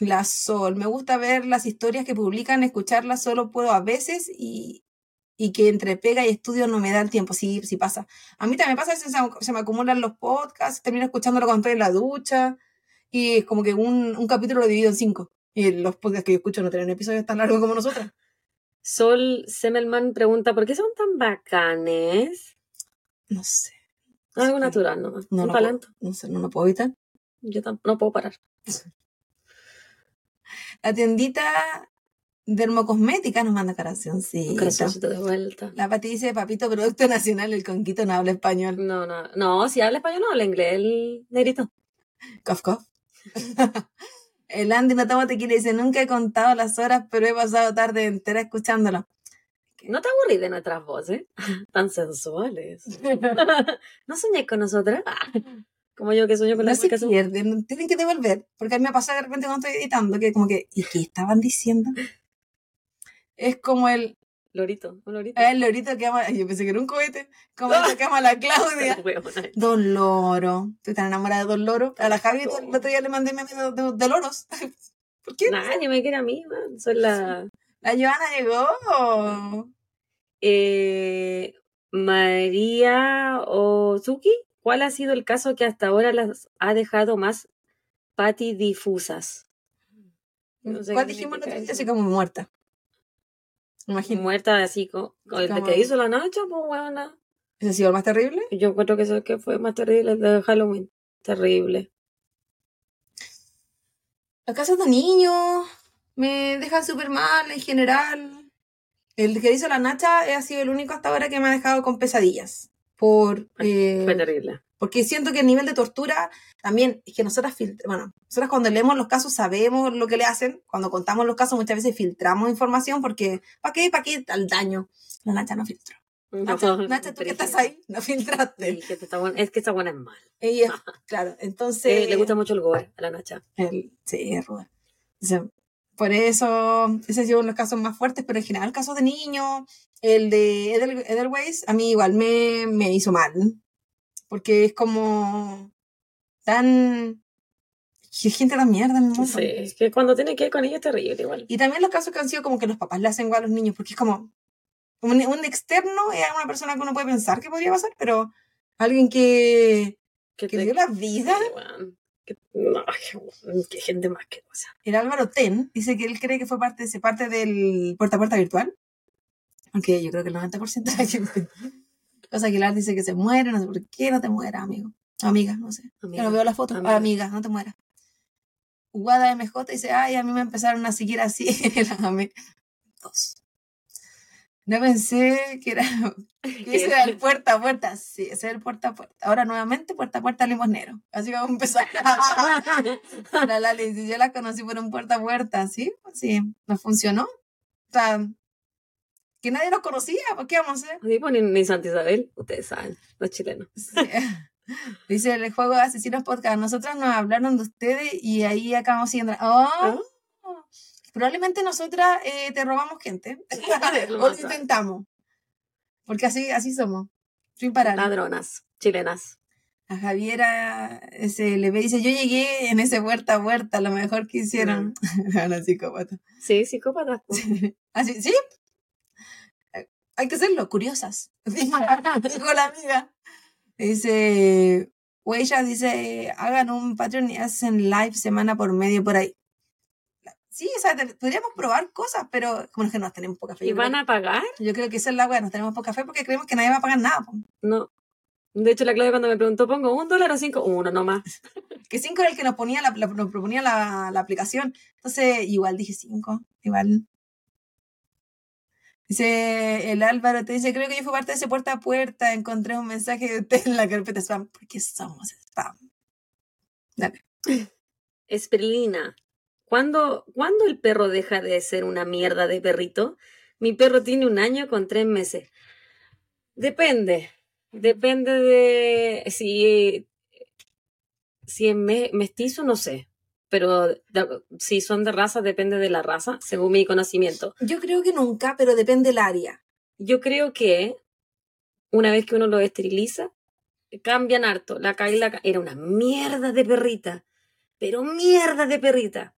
la Sol, me gusta ver las historias que publican, escucharlas solo puedo a veces y, y que entre pega y estudio no me da el tiempo. Sí, sí pasa. A mí también pasa, se, se me acumulan los podcasts, termino escuchándolo cuando estoy en la ducha y es como que un, un capítulo lo divido en cinco. Y los podcasts que yo escucho no tienen episodios tan largos como nosotros. Sol Semmelman pregunta, ¿por qué son tan bacanes? No sé, Algo natural, ¿no? No, un no talento. no sé, no lo puedo evitar. Yo tampoco no puedo parar. La tiendita dermocosmética nos manda corazoncito de vuelta. La Pati dice, papito, producto nacional, el conquito no habla español. No, no, no, si habla español no habla inglés, el negrito. Cof, cof. el Andy no toma tequila y dice, nunca he contado las horas, pero he pasado tarde entera escuchándolo. No te aburrís de nuestras voces, tan sensuales. ¿No soñé con nosotras? Como yo que sueño con No se pierden, tienen que devolver, porque a mí me pasa de repente cuando estoy editando, que como que, ¿y qué estaban diciendo? Es como el, Lorito, un lorito. el lorito que ama, yo pensé que era un cohete, como el que ama a la Claudia. Don Loro. Estoy tan enamorada de Don Loro. A la Javi el otro día le mandé meme de, de- de loros. ¿Por qué? Nadie me quiere a mí, man. Soy la... La Joana llegó. Eh, María Ozuki, ¿cuál ha sido el caso que hasta ahora las ha dejado más patidifusas? No sé ¿Cuál dijimos? la. Así como muerta. Imagínate. Muerta así con, con el que hizo la Nacha, pues huevona. ¿Ese ha sido el más terrible? Yo encuentro que eso que fue más terrible el de Halloween. Terrible. Los casos de niños me dejan súper mal en general. El que hizo la Nacha ha sido el único hasta ahora que me ha dejado con pesadillas. Por, eh, Fue terrible. Porque siento que el nivel de tortura también es que nosotras bueno, nosotras cuando leemos los casos sabemos lo que le hacen, cuando contamos los casos muchas veces filtramos información porque ¿para qué? ¿Para qué tal daño? La Nacha no filtró. Nacha, No, Nacha, tú que estás ahí, no filtraste. Sí, que está buena- es que esta buena es mal. Ella, claro, entonces Eh, le gusta mucho el gore a la Nacha. el- sí, es ruda. Por eso, ese ha sido uno de los casos más fuertes, pero en general, casos de niños, el de Edel- Edelweiss, a mí igual me, me hizo mal, porque es como tan gente tan mierda en el mundo. Sí, es que cuando tiene que ir con ella es terrible igual. Y también los casos que han sido como que los papás le hacen igual a los niños, porque es como un, un externo es una persona que uno puede pensar que podría pasar, pero alguien que, Que que te- dio la vida. Que- no, qué- gente más que cosa. El Álvaro Ten dice que él cree que fue parte, se parte del puerta a puerta virtual. Aunque yo creo que el 90% de la gente. Cosa Aguilar dice que se muere, no sé por qué no te mueras, amigo. Amiga, no sé. Amiga, Yo no veo la foto. amiga. No te mueras. Guada MJ dice, ay, a mí me empezaron a seguir así. Las amé. Dos. No pensé que era, que ese era el puerta a puerta. Sí, ese es el puerta a puerta. Ahora nuevamente puerta a puerta limosnero. Así vamos a empezar. La Lali dice, yo la conocí por un puerta a puerta, ¿sí? Sí, nos funcionó. O sea, que nadie nos conocía, ¿por qué vamos a hacer? Sí, pues, ni, ni Santa Isabel, ustedes saben, los chilenos. Sí. Dice el juego de Asesinos Podcast, nosotros nos hablaron de ustedes y ahí acabamos siguiendo. ¡Oh! Probablemente nosotras eh, te robamos gente. O lo intentamos. Porque así, así somos. Sin parar. Ladronas, chilenas. A Javiera se le ve, dice, yo llegué en ese puerta a puerta, lo mejor que hicieron. Una psicópata. Sí, psicópatas. pues. Así, ¿sí? Eh, Hay que serlo, curiosas. Dijo la amiga. Dice, Huella dice, hagan un Patreon y hacen live semana por medio por ahí. Sí, o sea, te- podríamos probar cosas, pero como es que nos tenemos poca fe. ¿Y van creo, a pagar? yo creo que esa es la weá, nos tenemos poca fe porque creemos que nadie va a pagar nada. po. No. De hecho, la Claudia cuando me preguntó, ¿pongo un dólar o cinco? Uno nomás. Que cinco era el que nos ponía la, la- nos proponía la, la aplicación. Entonces, igual dije cinco, igual. Dice el Álvaro, te dice, creo que yo fui parte de ese puerta a puerta, encontré un mensaje de usted en la carpeta spam. porque somos spam? Dale. Esperlina. ¿Cuándo, ¿Cuándo el perro deja de ser una mierda de perrito? Mi perro tiene un año con tres meses. Depende. Depende de si, si es me- mestizo, no sé. Pero de- si son de raza, depende de la raza, según mi conocimiento. Yo creo que nunca, pero depende del área. Yo creo que una vez que uno lo esteriliza, cambian harto. La Kaila era una mierda de perrita, pero mierda de perrita.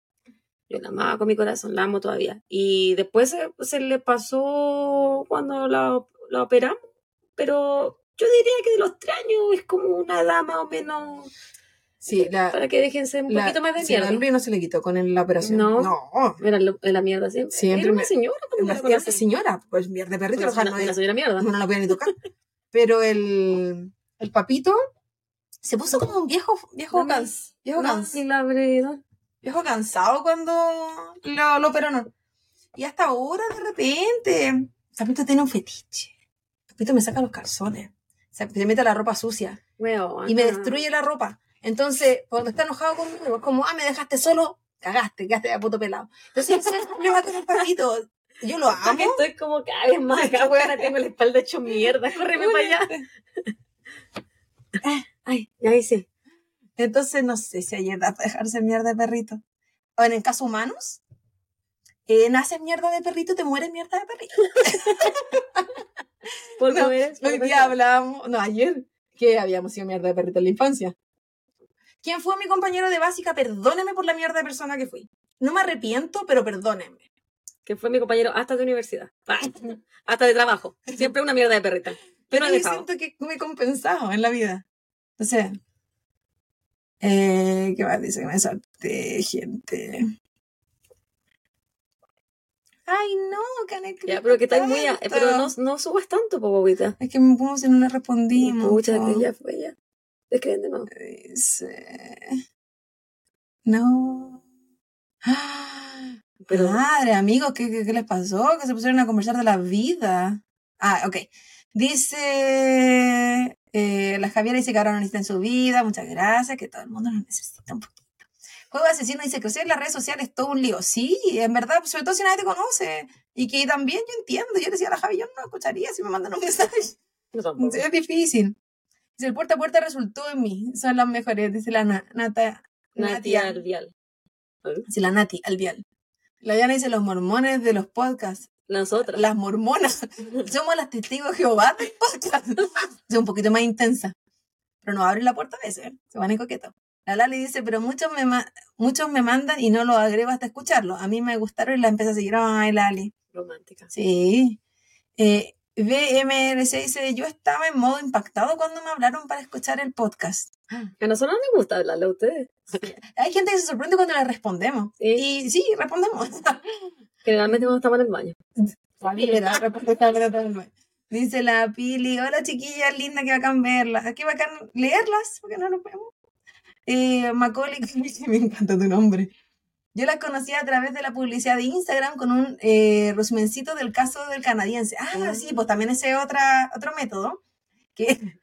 Yo la amaba con mi corazón, la amo todavía. Y después se, se le pasó cuando la, la operamos, pero yo diría que de los tres años es como una edad más o menos Sí, la, para que dejen ser un la, poquito más de mierda. Luli no se le quitó con el- la operación. No. No. Era lo- la mierda siempre. Siempre Era una señora Una, era señora, pues mierda perrito, Una, o sea, no una señora mierda. no la podía ni tocar. Pero el, el papito se puso como un viejo, viejo, Dame- cans- viejo, No, cans- viejo cansado cuando lo, lo operaron. Y hasta ahora, de repente, papito tiene un fetiche. Papito me saca los calzones. Se, se mete la ropa sucia Weón, y me destruye la ropa. Entonces, cuando está enojado conmigo, es como, ah, me dejaste solo, cagaste, quedaste a puto pelado. Entonces, ese problema con el papito. Yo lo amo. estoy como cada vez más acá, weona, tengo la espalda hecho mierda, córreme para allá. Ay, ya hice. Entonces, no sé si hay edad para dejarse mierda de perrito. O en el caso humanos, eh, naces mierda de perrito, te mueres mierda de perrito. Porque No, Hoy día hablábamos, no, ayer, que habíamos sido mierda de perrito en la infancia. ¿Quién fue mi compañero de básica? Perdóneme por la mierda de persona que fui. No me arrepiento, pero perdónenme. Que fue mi compañero hasta de universidad. Hasta de trabajo. Siempre una mierda de perrita. Pero he yo siento que me he compensado en la vida. O sea, eh, ¿qué más dice que me salte, gente? Ay, no, escrito Ya, pero que estáis muy... a-. Pero no, no subas tanto, bobita. Es que me puse y no le respondimos. Pucha, que ya fue ya. Escriben de nuevo. Dice... No. ¡Ah! Pero Madre, amigos, ¿qué, qué, qué les pasó? Que se pusieron a conversar de la vida. Ah, ok. Dice... eh, la Javiera dice que ahora no necesitan su vida. Muchas gracias, que todo el mundo nos necesita un poquito. Juego asesino dice crecer en las redes sociales es todo un lío. Sí, en verdad, sobre todo si nadie te conoce. Y que también yo entiendo. Yo decía a la Javi, yo no escucharía si me mandan un mensaje. no. Es difícil. Dice, el puerta a puerta resultó en mí. Son las mejores, dice la na- Nata. Nati. Alvial. Dice la Nati, Alvial. La Diana dice los mormones de los podcasts. Nosotras. Las mormonas. Somos las testigos de Jehová del podcast. Es un poquito más intensa. Pero nos abren la puerta a veces, ¿eh? se van en coqueto. La Lali dice, pero muchos me, ma- muchos me mandan y no lo agrego hasta escucharlo. A mí me gustaron y la empecé a seguir. Ay, Lali. Romántica. Sí. Eh, BMRC dice, yo estaba en modo impactado cuando me hablaron para escuchar el podcast. A nosotros no nos gusta hablarle a ustedes. Hay gente que se sorprende cuando le respondemos. Sí. Y sí, respondemos. Generalmente cuando estamos en el baño. Dice la Pili, hola chiquillas, linda, que bacán verlas. Qué bacán leerlas, porque no nos vemos. Eh, Macaulay, me encanta tu nombre. Yo las conocí a través de la publicidad de Instagram con un eh, resumencito del caso del canadiense. Ah, Ah. sí, pues también ese es otra, otro método. Que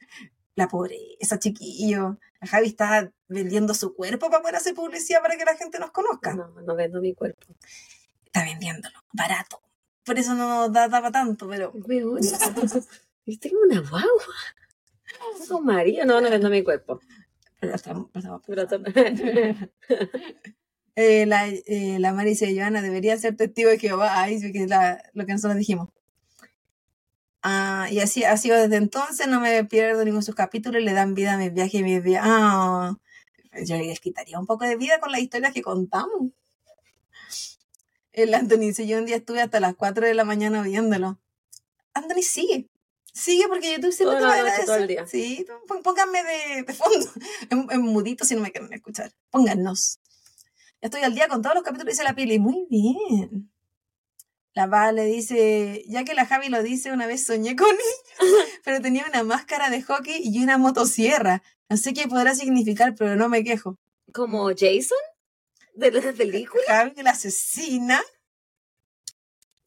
la pobreza, chiquillo. La Javi está vendiendo su cuerpo para poder hacer publicidad para que la gente nos conozca. No, no vendo mi cuerpo. Está vendiéndolo, barato. Por eso no nos da, daba tanto, pero Viste como una guagua. Con María. No, no vendo mi cuerpo. Pero estamos- estamos Pero pensando. Eh, la, eh, la Mari dice, Joana, debería ser testigo de Jehová. Que es la- lo que nosotros dijimos. Ah, y así ha sido desde entonces, no me pierdo ninguno de sus capítulos, le dan vida a mis viajes y mis viajes. Ah, yo les quitaría un poco de vida con las historias que contamos. El Anthony dice, yo un día estuve hasta las 4 de la mañana viéndolo. Anthony, sigue. Sigue porque YouTube siempre Toda te va a noche, todo el agradecer. día. Sí, pó- pónganme de, de fondo, en, en mudito si no me quieren escuchar. Póngannos. Estoy al día con todos los capítulos, dice la Pili. Muy bien. La Vale dice, ya que la Javi lo dice, una vez soñé con ella, pero tenía una máscara de hockey y una motosierra. No sé qué podrá significar, pero no me quejo. Como Jason de la película. Javi, la asesina,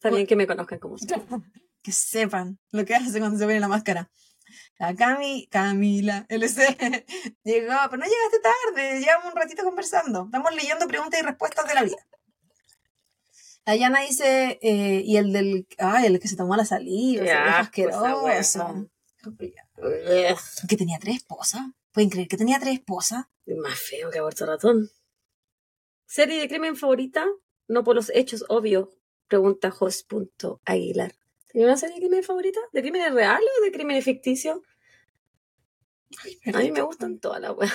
También que me conozcan como soy. que sepan lo que hace cuando se pone la máscara. La Cami, Camila, LC, llegó, pero no llegaste tarde, llevamos un ratito conversando. Estamos leyendo preguntas y respuestas de la vida. La Yana dice, eh, y el del, ay, el que se tomó la saliva, wea. asqueroso. Ugh. Que tenía tres esposas. ¿Pueden creer que tenía tres esposas? Más feo que aborto ratón. ¿Serie de crimen favorita? No por los hechos obvios, pregunta Jos.aguilar. ¿Tiene una serie de crimen favorita? ¿De crímenes reales o de crímenes ficticios? A mí me gustan todas las weas.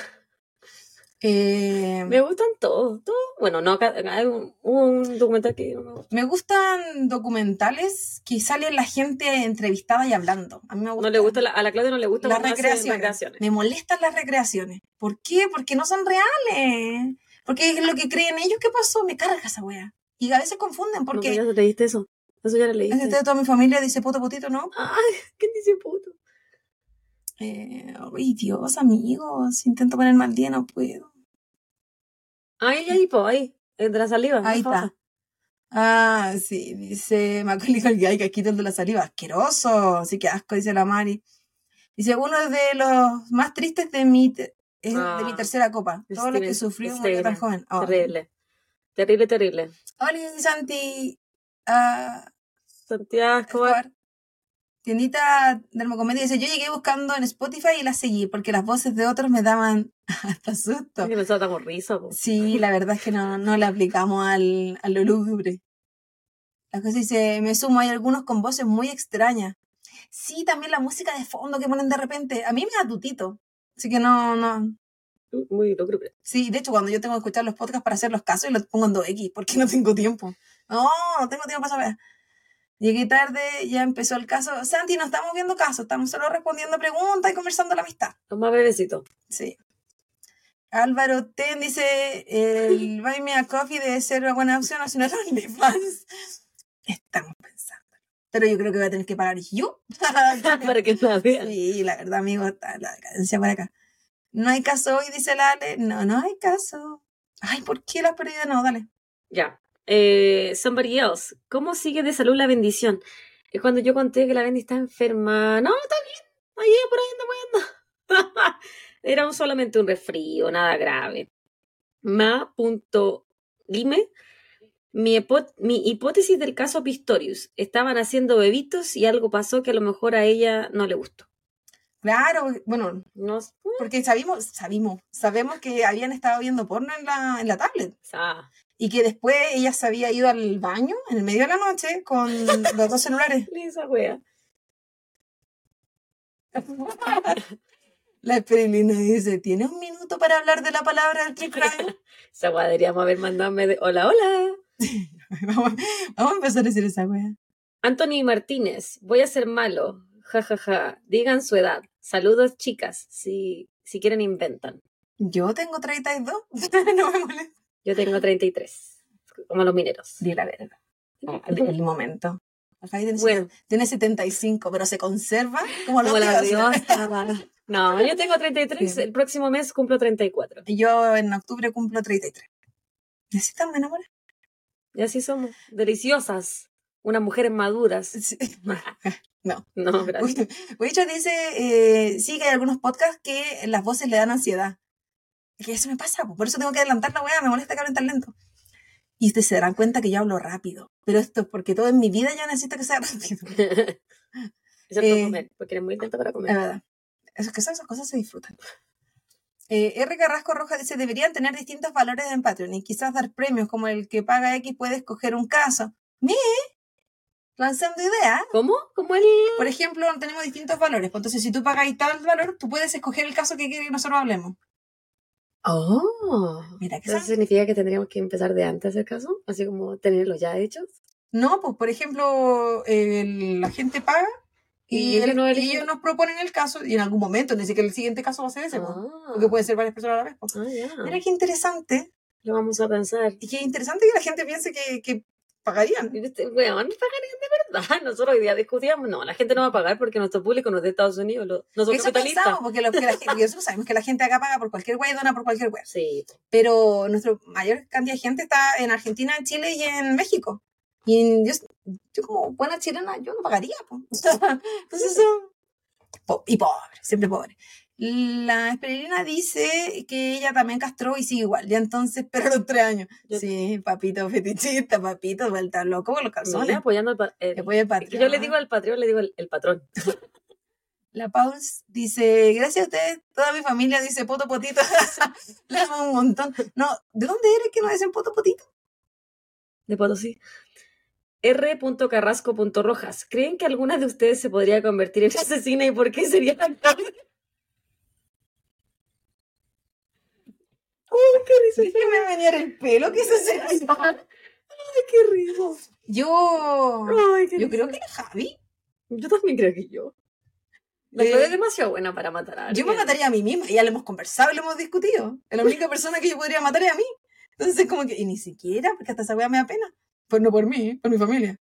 Eh, Me gustan todos, todos. Bueno, no, acá hay un, un documental que no me gusta. me gustan documentales que salen la gente entrevistada y hablando. A mí me gusta. No le gusta, la- a la Claudia no le gusta las recreaciones. recreaciones. Me molestan las recreaciones. ¿Por qué? Porque no son reales. Porque es lo que creen ellos que pasó. Me carga esa wea. Y a veces confunden No, porque pero ya leíste eso. Eso ya lo la leíste. toda mi familia dice puto putito, ¿no? Ay, ¿quién dice puto? Eh, ay, Dios, amigos. Intento ponerme al día, no puedo. Ahí, ahí, po, ahí. El de la saliva. Ahí está. Ah, sí, dice Macaulay Culkin, ay, que de la saliva, asqueroso, así que asco, dice la Mari. Dice, uno de los más tristes de mi, es de mi Ah, tercera copa. Todo lo que sufrió murió tan joven. Ay. Terrible. Terrible, terrible. Hola, Santi. Ah, Santiago Escobar. Tiendita Dermocomedia dice, yo llegué buscando en Spotify y la seguí porque las voces de otros me daban hasta susto. Que nosotros damos risa, po. Sí, la verdad es que no, no le aplicamos al, a lo lúgubre. La cosa dice, me sumo, hay algunos con voces muy extrañas. Sí, también la música de fondo que ponen de repente. A mí me da tutito. Así que no, no. Muy lúgubre. Sí, de hecho, cuando yo tengo que escuchar los podcasts para hacer los casos, y los pongo en 2X, porque no tengo tiempo. No, no tengo tiempo para saber. Llegué tarde, ya empezó el caso. Santi, no estamos viendo casos, estamos solo respondiendo preguntas y conversando la amistad. Los más bebecitos. Sí. Álvaro Ten dice, el Buy Me a Coffee debe ser una buena opción o si no, el OnlyFans. Estamos pensando. Pero yo creo que voy a tener que pagar yo. Para que la vean. sí, la verdad, amigo, está la decadencia por acá. No hay caso hoy, dice la Ale. No, no hay caso. Ay, ¿por qué la has perdido? No, dale. Ya. Eh, somebody else. ¿Cómo sigue de salud la bendición? Es cuando yo conté que la Bendy está enferma. No, está bien. Ahí por ahí anda, anda. Era un- solamente un resfrío, nada grave. Ma.lime. Mi, mi hipótesis del caso Pistorius. Estaban haciendo bebitos y algo pasó que a lo mejor a ella no le gustó. Claro, bueno, No, sé. porque sabimos, sabimos, sabemos que habían estado viendo porno en la, en la tablet. Ah, Y que después ella se había ido al baño en el medio de la noche con los dos celulares. esa wea. La Esperilina dice, ¿tienes un minuto para hablar de la palabra del crime? Esa weá deberíamos haber mandado de hola, hola. vamos, vamos a empezar a decir esa wea. Anthony Martínez, voy a ser malo. Ja, ja, ja. Digan su edad. Saludos, chicas. Si, si quieren, inventan. Yo tengo 32. no me molesta. Yo tengo 33. Como los mineros. Di la verdad. El, el momento. Tiene, Bueno. tiene 75, pero se conserva como, los Como la diosa. No, yo tengo 33. Sí. El próximo mes cumplo 34. Y Yo en octubre cumplo 33. ¿Necesitan me enamorar? Y así somos. Deliciosas. Unas mujeres maduras. Sí. No, gracias. Wicha dice, eh, sí que hay algunos podcasts que las voces le dan ansiedad. Y que eso me pasa, po, por eso tengo que adelantar la weá, me molesta que hablen tan lento. Y ustedes se darán cuenta que yo hablo rápido. Pero esto es porque todo en mi vida yo necesito que sea rápido. Excepto Eh, comer, porque eres muy lenta para Es comer. verdad. Es que esas cosas se disfrutan. Eh, R. Carrasco Roja dice, deberían tener distintos valores en Patreon y quizás dar premios como el que paga X puede escoger un caso. ¡Me! Lanzando ideas. ¿Cómo? ¿Cómo el...? Por ejemplo, tenemos distintos valores. Entonces, si tú pagas tal valor, tú puedes escoger el caso que quieres que nosotros hablemos. Oh. Mira, que ¿Eso son- significa que tendríamos que empezar de antes el caso? Así como tenerlo ya hechos. No, pues por ejemplo, el- la gente paga y, Y no y ellos nos proponen el caso y en algún momento, ni siquiera el siguiente caso va a ser ese, pues, Ah. porque puede ser varias personas a la vez. pues. Ah, ya. Mira qué interesante. Lo vamos a pensar. Y qué interesante que la gente piense que, que pagarían. Este, Weón, pagarían de verdad. Nosotros hoy día discutíamos. No, la gente no va a pagar porque nuestro público no es de Estados Unidos. lo- No son Eso capitalistas. pensamos, porque, lo que la gente, nosotros sabemos que la gente acá paga por cualquier web y dona por cualquier web. Sí. Pero nuestra mayor cantidad de gente está en Argentina, en Chile y en México. Y en- yo, yo como buena chilena, yo no pagaría. po. Entonces po- y pobre, siempre pobre. La Esperilina dice que ella también castró y sigue igual. Ya entonces, pero los tres años. Yo- Sí, papito fetichista, papito, vuelta loco con los calzones. Apoyando el- el yo le digo al patrón, le digo el, el patrón. La Pauls dice, gracias a ustedes, toda mi familia dice poto potito. Le amo un montón. No, ¿de dónde eres que no dicen poto potito? De Potosí. R.carrasco.rojas. ¿Creen que alguna de ustedes se podría convertir en asesina y por qué sería tan ¡Ay, qué risa! que me venía el pelo, ¿qué es eso? ¡Ay, qué risa! Yo, ¡Ay, qué yo risa! creo que era Javi. Yo también creo que yo. La Eh, Claudia es demasiado buena para matar a Yo alguien. me mataría a mí misma, ya lo hemos conversado y lo hemos discutido. La única persona que yo podría matar es a mí. Entonces, como que, y ni siquiera, porque hasta esa weá me da pena. Pues no por mí, por mi familia.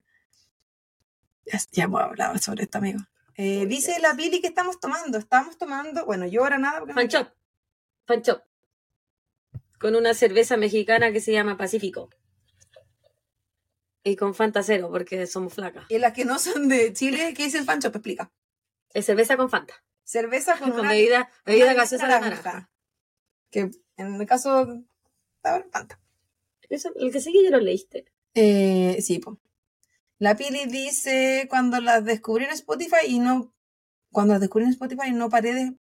Ya, ya hemos hablado sobre esto, amigo. Eh, dice la Pili que estamos tomando. Estamos tomando, bueno, yo ahora nada. Porque no- Shop. Fan Shop. Con una cerveza mexicana que se llama Pacífico. Y con Fanta Cero, porque somos flacas. Y las que no son de Chile, ¿qué dice el pancho? explica. Es cerveza con Fanta. Cerveza con, Con una bebida, bebida una gaseosa de naranja. Que en el caso. Ver, Fanta. Eso, el que sigue ya lo leíste. Eh, sí, po. La Pili dice cuando las descubrí en Spotify y no. Cuando las descubrí en Spotify y no paré de.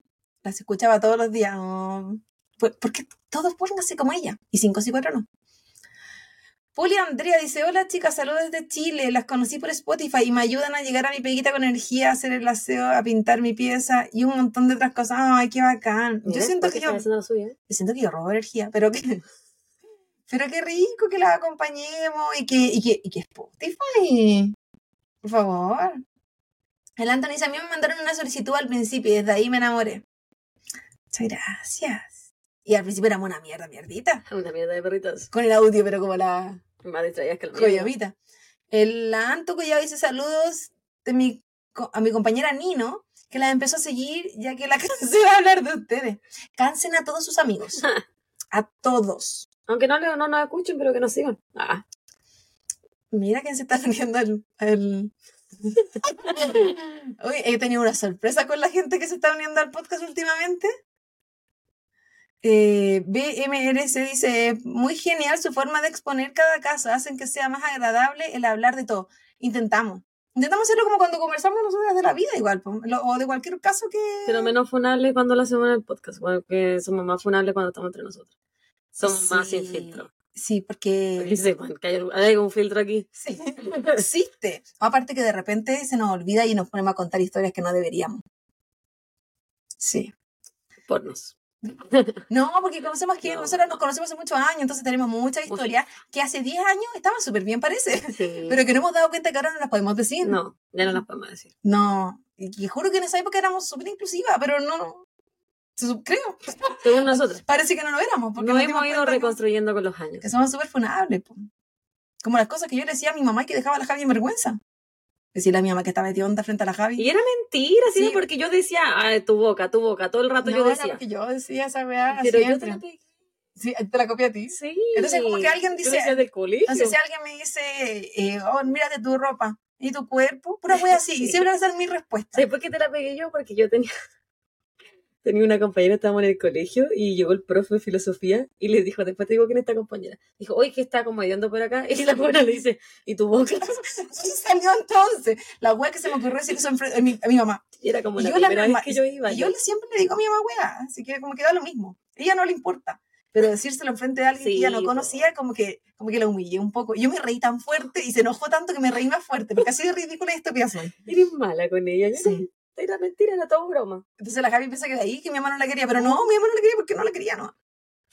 Las escuchaba todos los días. Oh, ¿por, por qué todos ponen así como ella? Y cinco sí, cuatro no. Poli Andrea dice: Hola chicas, saludos desde Chile. Las conocí por Spotify y me ayudan a llegar a mi peguita con energía, a hacer el aseo, a pintar mi pieza y un montón de otras cosas. ¡Ay, qué bacán! Yo siento porque que yo siento que yo robo energía, pero que, pero qué rico que la acompañemos y que, y que, y que Spotify. Por favor. El Anthony dice, a mí me mandaron una solicitud al principio y desde ahí me enamoré. Muchas gracias. Y al principio éramos una mierda, mierdita. Una mierda de perritos. Con el audio, pero como la Más distraídas que el mío. coyomita. El la Anto Collado dice saludos de mi, a mi compañera Nino, que la empezó a seguir ya que la cansé de hablar de ustedes. Cansen a todos sus amigos. A todos. Aunque no, le- no nos escuchen, pero que nos sigan. Ah, Mira quién se está uniendo al... al... Uy, he tenido una sorpresa con la gente que se está uniendo al podcast últimamente. Eh, BMRC dice, muy genial su forma de exponer cada caso, hacen que sea más agradable el hablar de todo. Intentamos. Intentamos hacerlo como cuando conversamos nosotras de la vida igual, lo- o de cualquier caso que... pero menos funable cuando lo hacemos en el podcast. Porque somos más funables cuando estamos entre nosotros. Somos más sin filtro. Sí, porque... sepan que hay, hay un filtro aquí. Sí, existe. Aparte que de repente se nos olvida y nos ponemos a contar historias que no deberíamos. Sí. Pornos. No, porque conocemos que No. nosotros nos conocemos hace muchos años, entonces tenemos mucha historia que hace 10 años estaban súper bien, parece. Sí. Pero que no hemos dado cuenta que ahora no las podemos decir. No, ya no las podemos decir. No. Y, juro que en esa época éramos súper inclusivas, pero no, Creo. Según nosotros. Parece que no lo éramos. Porque Nos hemos ido reconstruyendo con los años. Que somos súper funables. po. Como las cosas que yo le decía a mi mamá que dejaba a la Javi en vergüenza. Decirle a mi mamá que estaba metida onda frente a la Javi. Y era mentira, sí, Sí. porque yo decía, "Ay, tu boca, tu boca, todo el rato no, yo era decía. porque yo decía esa weá Pero yo te siempre. la pegué. Sí, te la copié a ti. Sí. Entonces, como que alguien dice- decías del colegio. Entonces, si alguien me dice, eh, oh, mírate tu ropa y tu cuerpo, pura wea así. Y Sí. siempre va a ser mi respuesta. ¿Sabes por qué te la pegué yo? Porque yo tenía, tenía una compañera, estábamos en el colegio y llegó el profe de filosofía y le dijo, después te digo quién es esta compañera. Dijo, oye, que está como yendo por acá. Y la buena le dice, ¿y tu boca? Y salió entonces la wea que se me ocurrió decir eso a mi, a mi mamá. Y era como Y la primera vez que yo iba. Y yo siempre le digo a mi mamá wea, así que como que da lo mismo. A ella no le importa. Pero decírselo enfrente de alguien que ella no conocía, como que, como que la humillé un poco. Yo me reí tan fuerte y se enojó tanto que me reí más fuerte, porque así de ridícula y estúpida soy. Eres mala con ella. Yo Sí. Era mentira, era todo broma. Entonces la Javi piensa que de ahí que mi mamá no la quería, pero no, mi mamá no la quería porque no la quería, no.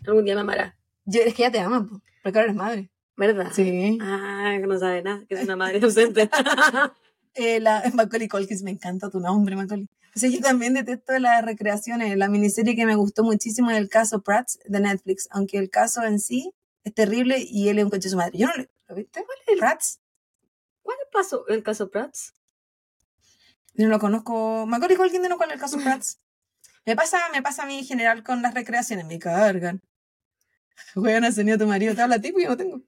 Algún día me amará. Yo, es que ella te ama, po, porque ahora eres madre. ¿Verdad? Sí. Ah, que no sabe nada, que es una madre ausente. Eh, la, Macaulay Culkin, me encanta tu nombre, Macaulay. O sea, yo también detesto las recreaciones. La miniserie que me gustó muchísimo es el caso Prats de Netflix, aunque el caso en sí es terrible y él es un coche de su madre. Yo no le, ¿Lo viste? ¿Cuál es el, Prats. cuál pasó el caso Prats? Yo no lo conozco. Macaulay Culkin de no cuál es el caso Prats. Me pasa, me pasa a mí en general con las recreaciones, me cargan. Juegan a a tu marido, te habla a ti, porque yo no tengo.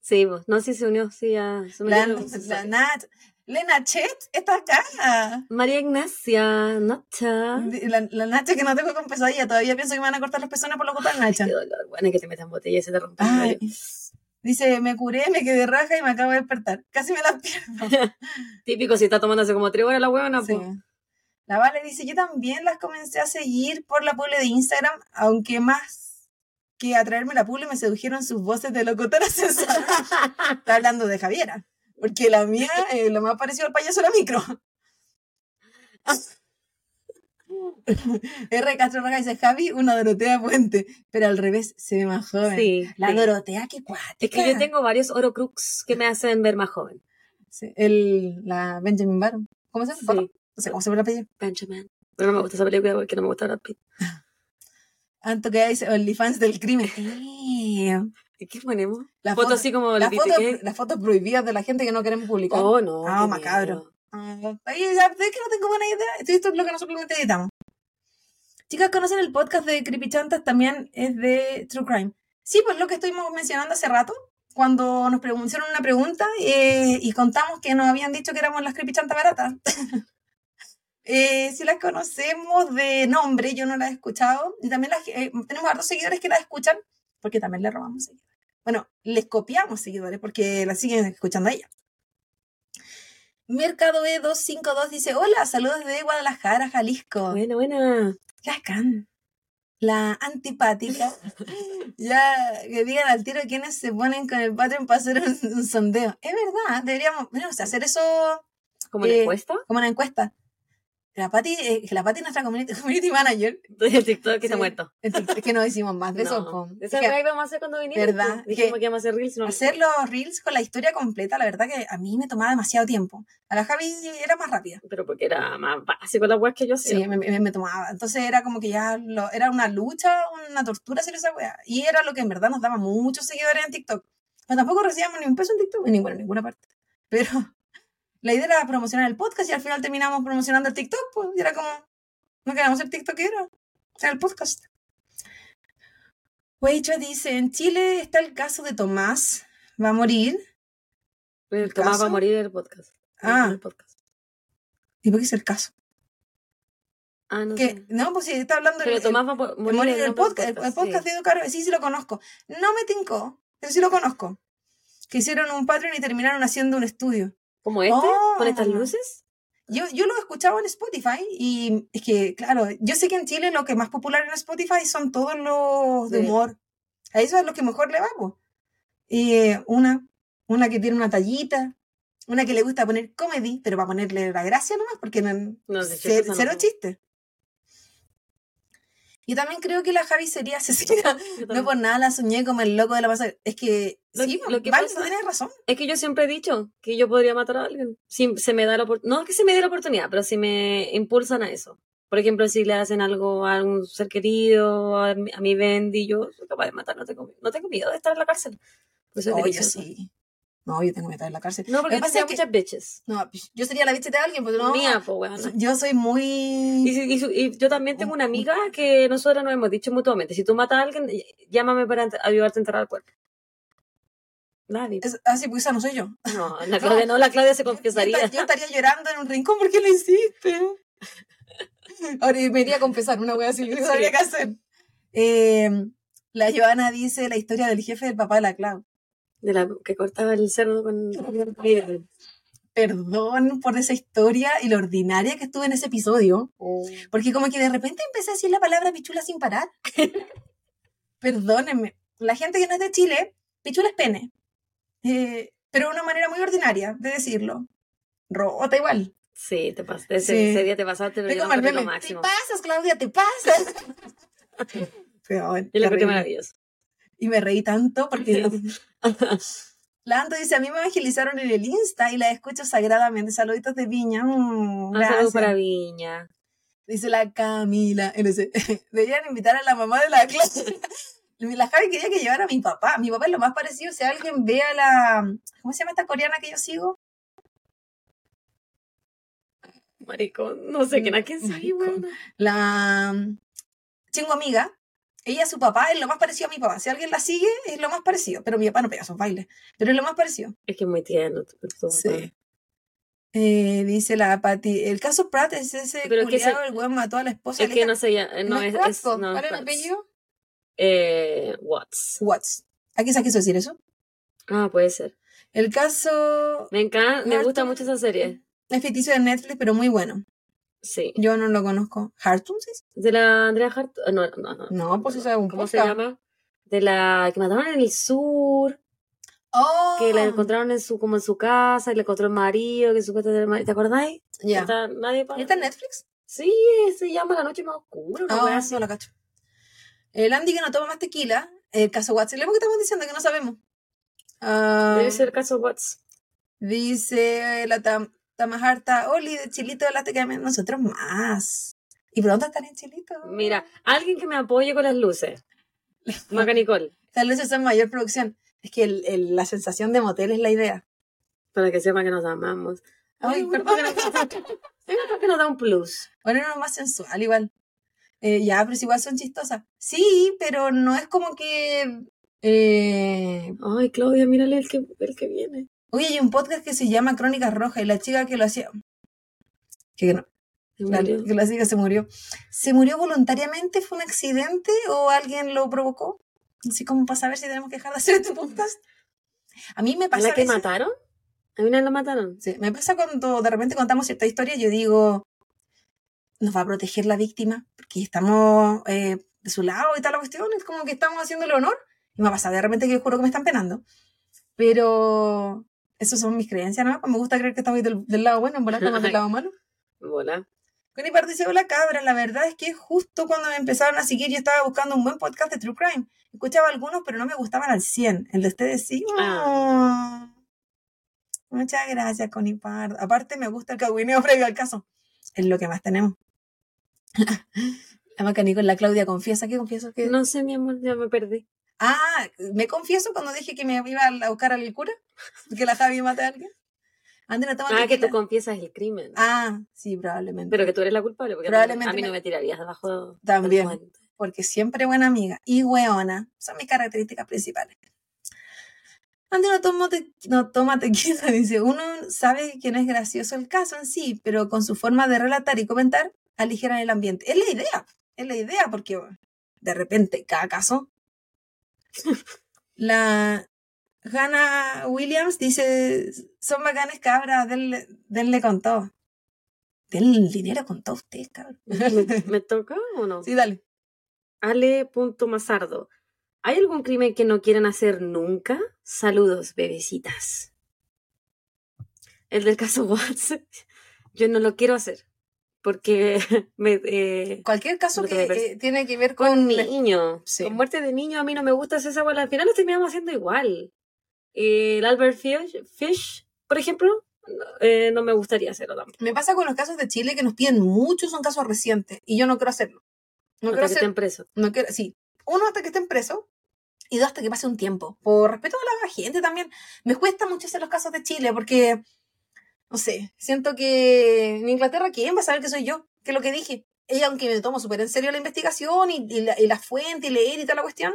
Sí, vos. No, sí se unió, sí, ya. se me La, la Nat, Lena Chet está acá. María Ignacia, Nacha. La, la Nacha que no tengo con pesadilla, todavía pienso que me van a cortar las pezones por lo que la Nacha. Qué dolor. Bueno, que te metan botella y se te rompe el. Dice, me curé, me quedé raja y me acabo de despertar. Casi me la pierdo. Típico, si está tomando hace como tres horas la huevona, Sí. pues. La Vale dice, yo también las comencé a seguir por la publi de Instagram, aunque más que atraerme la publi me sedujeron sus voces de locutora sensual. Está hablando de Javiera, porque la mía, eh, lo más parecido al payaso era micro. R. Castro Raga dice, Javi, una Dorotea Puente, pero al revés, se ve más joven. Sí. La sí. Dorotea, qué cuática. Es que yo tengo varios Orocrux que me hacen ver más joven. Sí, el, la Benjamin Baron. ¿Cómo se llama? Sí, No sé cómo se llama el apellido. Benjamin. Pero no me gusta esa película porque no me gusta Brad Pitt. Anto que dice OnlyFans del crimen. ¿Y qué ponemos? La Foto foto, así como la foto- critiqué. las fotos prohibidas de la gente que no queremos publicar. Oh, no. Ah, qué macabro. Ah, Oye, ya, es que no tengo buena idea. Esto, es lo que nosotros editamos. Chicas, ¿conocen el podcast de Creepy Chantas? También es de True Crime. Sí, pues lo que estuvimos mencionando hace rato, cuando nos hicieron una pregunta eh, y contamos que nos habían dicho que éramos las Creepy Chantas baratas. Eh, si las conocemos de nombre, yo no las he escuchado. Y también las, eh, tenemos hartos seguidores que las escuchan, porque también le robamos seguidores. Bueno, les copiamos seguidores porque las siguen escuchando a ella. Mercado E252 dice, hola, saludos de Guadalajara, Jalisco. Buena, buena. La can. La antipática. ya, que digan al tiro quiénes se ponen con el Patreon para hacer un, un sondeo. Es verdad, deberíamos, bueno, o sea, hacer eso ¿Como una Eh, encuesta? como una encuesta. La Pati, eh, que la Pati es nuestra community, community manager. El TikTok que Sí. está muerto. En TikTok, Es que no decimos más de eso. No. po. Esa Es que íbamos a hacer cuando vinimos. ¿Verdad? pues. Dijimos Que- que íbamos a hacer reels. No hacer los reels con la historia completa, la verdad que a mí me tomaba demasiado tiempo. A la Javi era más rápida. Pero porque era más básico la weá que yo hacía. Sí, me, me- me tomaba. Entonces era como que ya lo- era una lucha, una tortura hacer esa weá. Y era lo que en verdad nos daba muchos seguidores en TikTok. Pero tampoco recibíamos ni un peso en TikTok, en ninguna, en ninguna parte. Pero la idea era promocionar el podcast y al final terminamos promocionando el TikTok, pues. Y era como, no queríamos ser TikTokera, era el podcast. Weicha dice, en Chile está el caso de Tomás, va a morir. El Tomás caso? va a morir en el podcast. Ah. El podcast. ¿Y por qué es el caso? Ah, no Que, sé. no, pues si está hablando Pero el- Tomás va a morir morir en el el podcast, el, el podcast de Educar, sí, sí lo conozco. No me tincó, pero sí lo conozco. Que hicieron un Patreon y terminaron haciendo un estudio. ¿Como este? Oh. ¿Con estas luces? Yo, yo lo escuchaba en Spotify y es que, claro, yo sé que en Chile lo que más popular en Spotify son todos los de Sí. humor. A eso es lo que mejor le va, po. Y una, una que tiene una tallita, una que le gusta poner comedy, pero va a ponerle la gracia nomás, porque no, No, cero, cero chiste. Yo también creo que la Javi sería asesina. No por nada la soñé como el loco de la masa. Es que, Lo- sí, lo que vale, pasa- tienes razón. Es que yo siempre he dicho que yo podría matar a alguien. Si se me da la oportunidad. No es que se me dé la oportunidad, pero si me impulsan a eso. Por ejemplo, si le hacen algo a un ser querido, a mi, a mi Bendy, yo soy capaz de matar. No tengo, no tengo miedo de estar en la cárcel. Pues soy Oye, sí. No, yo tengo que estar en la cárcel. No, porque pasa que- muchas bitches. No, pues, yo sería la bicha de alguien, pues no. Mía, pues. Yo soy muy. y yo también tengo una amiga que nosotros nos hemos dicho mutuamente, si tú matas a alguien, llámame para ayudarte a enterrar el cuerpo. Nadie. Es, así, pues esa no soy yo. No, la Claudia no, la Claudia se confesaría. Yo, yo estaría llorando en un rincón porque lo hiciste. Ahora me iría a confesar una wea así, yo no sabía qué hacer. Eh, la Joana dice la historia del jefe del papá de la Clau. De la que cortaba el cerdo con... Perdón por esa historia y lo ordinaria que estuve en ese episodio. Porque como que de repente empecé a decir la palabra pichula sin parar. Perdónenme. La gente que no es de Chile, pichula es pene. Eh, pero de una manera muy ordinaria de decirlo. Rota igual. Sí, te pasaste. Ese, Sí. ese día te pasaste, pero como el meme, máximo. Te pasas, Claudia, te pasas. Yo lo terrible. maravilloso. Y me reí tanto porque la Anto dice, a mí me evangelizaron en el Insta y la escucho sagradamente. Saluditos de Viña. Mm, Un saludo gracias. para Viña. Dice la Camila. Deberían invitar a la mamá de la clase. La Javi quería que llevara a mi papá. Mi papá es lo más parecido. Si alguien ve a la... ¿Cómo se llama esta coreana que yo sigo? Maricón, no sé quién a quién weón. La mm, chingo amiga. Ella, su papá, es lo más parecido a mi papá. Si alguien la sigue, es lo más parecido. Pero mi papá no pega esos bailes. Pero es lo más parecido. Es que es muy tierno. Sí. Eh, dice la Pati. El caso Pratt es ese Pero es que ese- el weón mató a la esposa. Es que no sé ya. No, es. Pratt, es no, ¿Cuál es el apellido? Eh, Watts. Watts. ¿A qué se quiso decir eso? Ah, puede ser. El caso Me encanta, me gusta mucho esa serie. es ficticio de Netflix, pero muy bueno. Sí. Yo no lo conozco. ¿Hartum? sí? De la Andrea Hart. ah, No, no, no. No, pues esa es un ¿Cómo se llama? De la que mataron en el sur. Oh, que la encontraron en su como en su casa y le encontró el marido que supuestamente el. ¿te acordáis? Ya. Está nadie para... ¿Y está en Netflix? Sí, se llama La noche más oscura, una Ah, wea así. no la cacho. El Andy que no toma más tequila. El caso Watson. Leemos que estamos diciendo que no sabemos. Ah, Debe ser el caso Watts. Dice la Tam Tamajarta. Oli, de Chilito, hablaste que nosotros más. Y pronto están en Chilito. Mira, alguien que me apoye con las luces. Maca Nicole, Tal vez esa es mayor producción. Es que el- el- la sensación de motel es la idea. para que sepa que nos amamos. Ay, Ay, perdón. que nos, da un plus. Bueno, no más sensual igual. Eh, ya, pero si igual son chistosas. Sí, pero no es como que... eh, Ay, Claudia, mírale el que, el que viene. Oye, hay un podcast que se llama Crónicas Rojas y la chica que lo hacía... Que no, la, que la chica se murió. ¿Se murió voluntariamente? ¿Fue un accidente o alguien lo provocó? Así como para saber si tenemos que dejar de hacer este podcast. A mí me ¿A pasa... la a que veces- mataron? A mí no la mataron. Sí, me pasa cuando de repente contamos cierta historia, yo digo, nos va a proteger la víctima, porque estamos eh, de su lado y tal la cuestión, es como que estamos haciéndole honor. Y me pasa de repente que juro que me están penando. Pero esas son mis creencias, ¿no? Me gusta creer que estamos del, del lado bueno, en volar estamos del lado malo. Bola. Connie Pardo dice, hola cabra, la verdad es que justo cuando me empezaron a seguir yo estaba buscando un buen podcast de True Crime. Escuchaba algunos, pero no me gustaban al 100. El de ustedes sí. Ah. Oh. Muchas gracias, Connie Pardo. Aparte me gusta el cagüineo previo al caso. Es lo que más tenemos. La maca Nicole, la Claudia confiesa. ¿Qué confieso? que No sé, mi amor, ya me perdí. Ah, me confieso cuando dije que me iba a buscar al cura. Que la Javi mate a alguien. Antes no toma Ah, que tú confiesas el crimen. Ah, sí, probablemente. Pero que tú eres la culpable, porque Probablemente a mí no me- tirarías debajo del También. puente. porque siempre buena amiga y weona son mis características principales. Andy no toma, te- no toma tequila, dice, uno sabe que no es gracioso el caso en sí, pero con su forma de relatar y comentar, aligeran el ambiente. Es la idea, es la idea, porque de repente, cada caso. La Hannah Williams dice, son bacanes cabras, denle, denle con todo. Denle el dinero con todo ustedes, cabrón. ¿Me, me toca o no? Sí, dale. Ale.mazardo. ¿Hay algún crimen que no quieran hacer nunca? Saludos, bebecitas. El del caso Watts. Yo no lo quiero hacer. Porque me, eh, Cualquier caso que eh, tiene que ver con con... niños, Sí. con muerte de niños, a mí no me gusta hacer esa bola. Al final lo terminamos haciendo igual. El Albert Fish, Fish, por ejemplo, no, eh, no me gustaría hacerlo tampoco. Me pasa con los casos de Chile que nos piden mucho, son casos recientes, y yo no quiero hacerlo. No hasta quiero que hacer... estén presos. No quiero... Sí. Uno, hasta que estén presos, y dos, hasta que pase un tiempo. Por respeto a la gente también. Me cuesta mucho hacer los casos de Chile, porque... No sé, siento que en Inglaterra, ¿quién va a saber que soy yo? Que es lo que dije. Ella, aunque me tomo súper en serio la investigación y, y la, y la fuente y leer y toda la cuestión,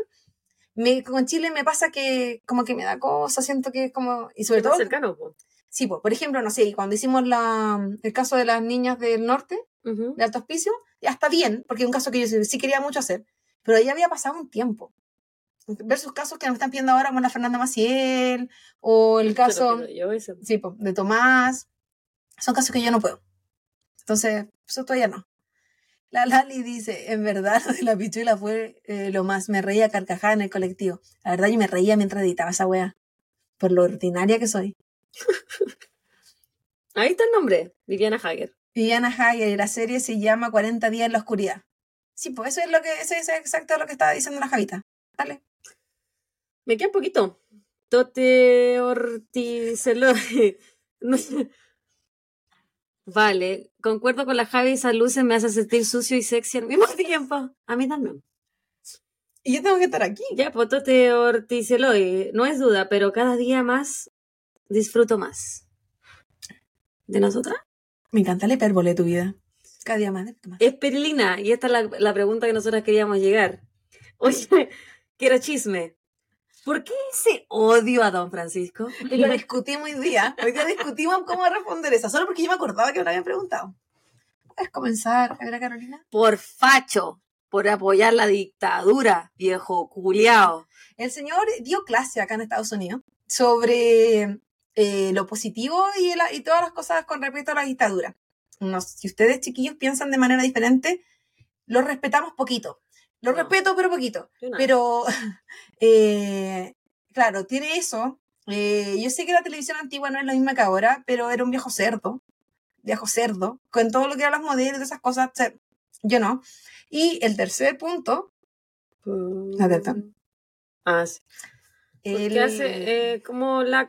me, con Chile me pasa que como que me da cosa, siento que es como... Y sobre todo... cercano, po. Sí, por ejemplo, no sé, cuando hicimos la, el caso de las niñas del norte, Ujú. de alto hospicio, ya está bien, porque es un caso que yo sí- sí quería mucho hacer, pero ya había pasado un tiempo. Versus casos que nos están pidiendo ahora como la Fernanda Maciel, o el caso sí, po, de Tomás. Son casos que yo no puedo. Entonces, eso todavía no. La Lali dice, en verdad, lo de la pichula fue eh, lo más. Me reía a carcajada en el colectivo. La verdad, yo me reía mientras editaba esa wea. Por lo ordinaria que soy. Ahí está el nombre, Viviana Hager. Viviana Hager y la serie se llama 40 días en la oscuridad. Sí, pues eso es lo que, eso es exacto lo que estaba diciendo la Javita. Dale. Me queda un poquito. Tote sé. Vale, concuerdo con la Javi, esa luz me hace sentir sucio y sexy al mismo tiempo. A mí también. Y yo tengo que estar aquí. Ya, pues Tote Ortizeloy, no es duda, pero cada día más disfruto más. ¿De nosotras? Me encanta la hipérbole de tu vida. Cada día más. más. Esperilina, y esta es la, la pregunta que nosotras queríamos llegar. Oye, quiero chisme. ¿Por qué ese odio a Don Francisco? Y lo discutimos hoy día. Hoy día discutimos cómo responder esa. Solo porque yo me acordaba que me lo habían preguntado. ¿Puedes comenzar, a ver a Carolina? Por facho, por apoyar la dictadura, viejo culiao. El señor dio clase acá en Estados Unidos sobre eh, lo positivo y, la- y todas las cosas con respecto a la dictadura. No, si ustedes, chiquillos, piensan de manera diferente, lo respetamos poquito. Lo No. respeto, pero poquito. Pero, eh, claro, tiene eso. Eh, yo sé que la televisión antigua no es la misma que ahora, pero era un viejo cerdo. Viejo cerdo. Con todo lo que eran las modelos y esas cosas. yo no. Y el tercer punto. La delta. Ah, sí. El- hace eh, como la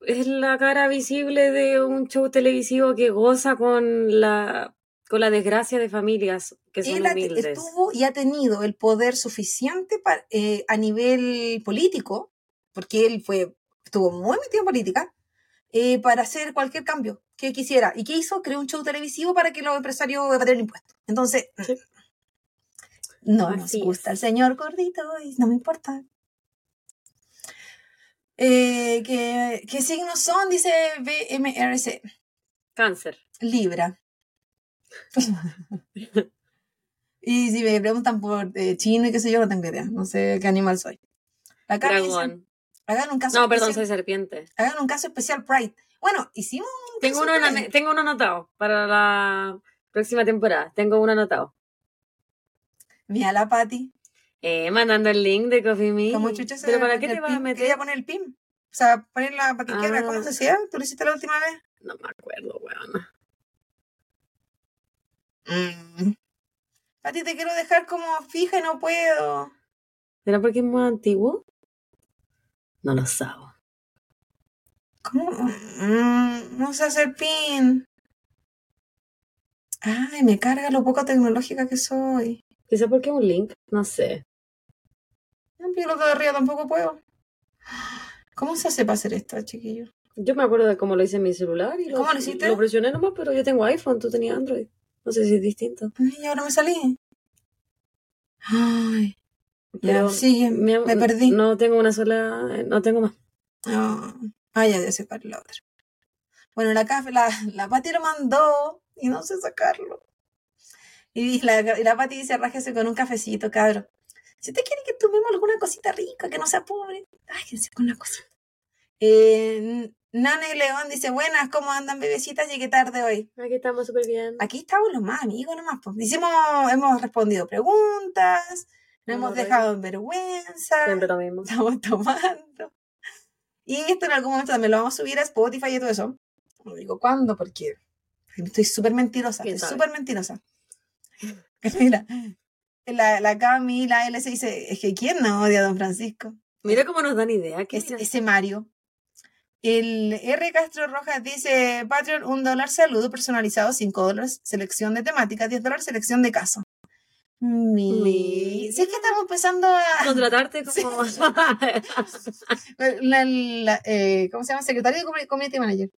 es la cara visible de un show televisivo que goza con la con la desgracia de familias que son él humildes. estuvo y ha tenido el poder suficiente para, eh, a nivel político, porque él fue, estuvo muy metido en política, eh, para hacer cualquier cambio que quisiera. ¿Y qué hizo? Creó un show televisivo para que los empresarios evadieran impuestos. Entonces, Sí. no Así nos es. gusta el señor gordito y no me importa. Eh, ¿qué, ¿Qué signos son? Dice BMRC. Cáncer. Libra. y si me preguntan por eh, chino y qué sé yo, no tengo idea. No sé qué animal soy. Acá Dragón. hagan un caso No, perdón, soy especial, serpiente. hagan un caso especial Pride. Bueno, hicimos un Tengo caso uno, Pride. tengo uno anotado para la próxima temporada. Tengo uno anotado. Mira la Patti. Eh, mandando el link de Coffee Me. Como chucha se ¿Pero para qué te vas a meter? Quería poner el pin. O sea, ponerla para que quiera. Ah. ¿Cómo se hacía? ¿Tú lo hiciste la última vez? No me acuerdo, weón. Mm. Pati, te quiero dejar como fija y no puedo. ¿Será porque es muy antiguo? No lo sabo. ¿Cómo? Mm, no sé hacer pin. Ay, me carga lo poco tecnológica que soy. Quizá porque es un link, no sé. No, pero de arriba tampoco puedo. ¿Cómo se hace para hacer esto, chiquillo? Yo me acuerdo de cómo lo hice en mi celular y lo, ¿Cómo lo hiciste? lo presioné nomás, pero yo tengo iPhone, tú tenías Android. No sé si es distinto. Ay, ahora me salí. Ay, Pero ya, sigue, me, me perdí. No tengo una sola, no tengo más. Ah, ah, ya, ya sé cuál la otra. Bueno, la café, la, la Pati lo mandó y no sé sacarlo. Y la, y la Pati dice, rájese con un cafecito, cabrón. Si usted quiere que tomemos alguna cosita rica, que no sea pobre, rájese con una cosita. Eh, Nane León dice, buenas, ¿cómo andan bebecitas? Llegué tarde hoy. Aquí estamos súper bien. Aquí estamos los más amigos nomás. Pues. Hicimos, hemos respondido preguntas, no hemos dejado en vergüenza Siempre lo mismo. estamos tomando. Y esto en algún momento también lo vamos a subir a Spotify y todo eso. No digo cuándo, porque Estoy súper mentirosa, ¿Quién estoy súper mentirosa. Mira, la, la Cami, la LC dice, es que ¿quién no odia a Don Francisco? Mira cómo nos dan idea. ¿Qué Ese, ese Mario. El R. Castro Rojas dice, Patreon, un dólar saludo personalizado, 5 dólares, selección de temática, 10 dólares, selección de caso. Mi... Si es que estamos empezando a... Contratarte como... La, la, eh, ¿Cómo se llama? Secretario de Community Manager.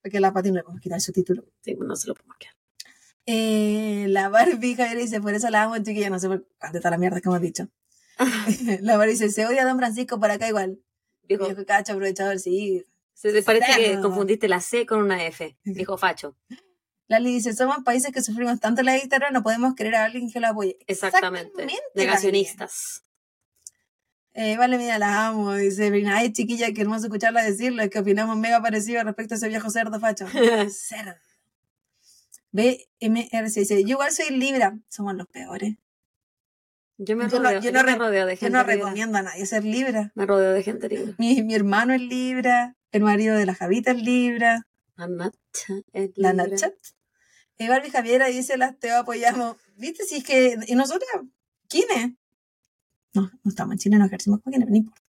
Porque la Pati no le podemos quitar su título. sí, no se lo podemos quedar. Eh, la Barbie Javier dice, por eso la amo, chiquilla, no sé por de toda la mierda que hemos dicho. la Barbie dice, se odia a Don Francisco por acá igual. Dijo, Viejo cacho, aprovechador, sí. Se te parece que confundiste la C con una F. Dijo Facho. Lali dice, somos países que sufrimos tanto la dictadura, no podemos querer a alguien que lo apoye. Exactamente. Lali. Negacionistas. Eh, vale, mira, la amo. Dice, Brina, ay, chiquilla, qué hermoso escucharla decirlo. Es que opinamos mega parecido respecto a ese viejo cerdo facho. cerdo. BMRC dice, yo igual soy Libra. Somos los peores. Yo me Yo no- rodeo, yo yo no me rodeo de Yo gente no libre. recomiendo a nadie ser Libra. Me rodeo de gente libre. Mi, mi hermano es Libra. El marido de la Javita es Libra. La Nacha es La. Nachat. Y Barbie Javiera dice, las te apoyamos. ¿Viste? Si es que... ¿Y nosotras? ¿Quiénes? No, no estamos en Chile, no ejercimos con quiénes, no importa.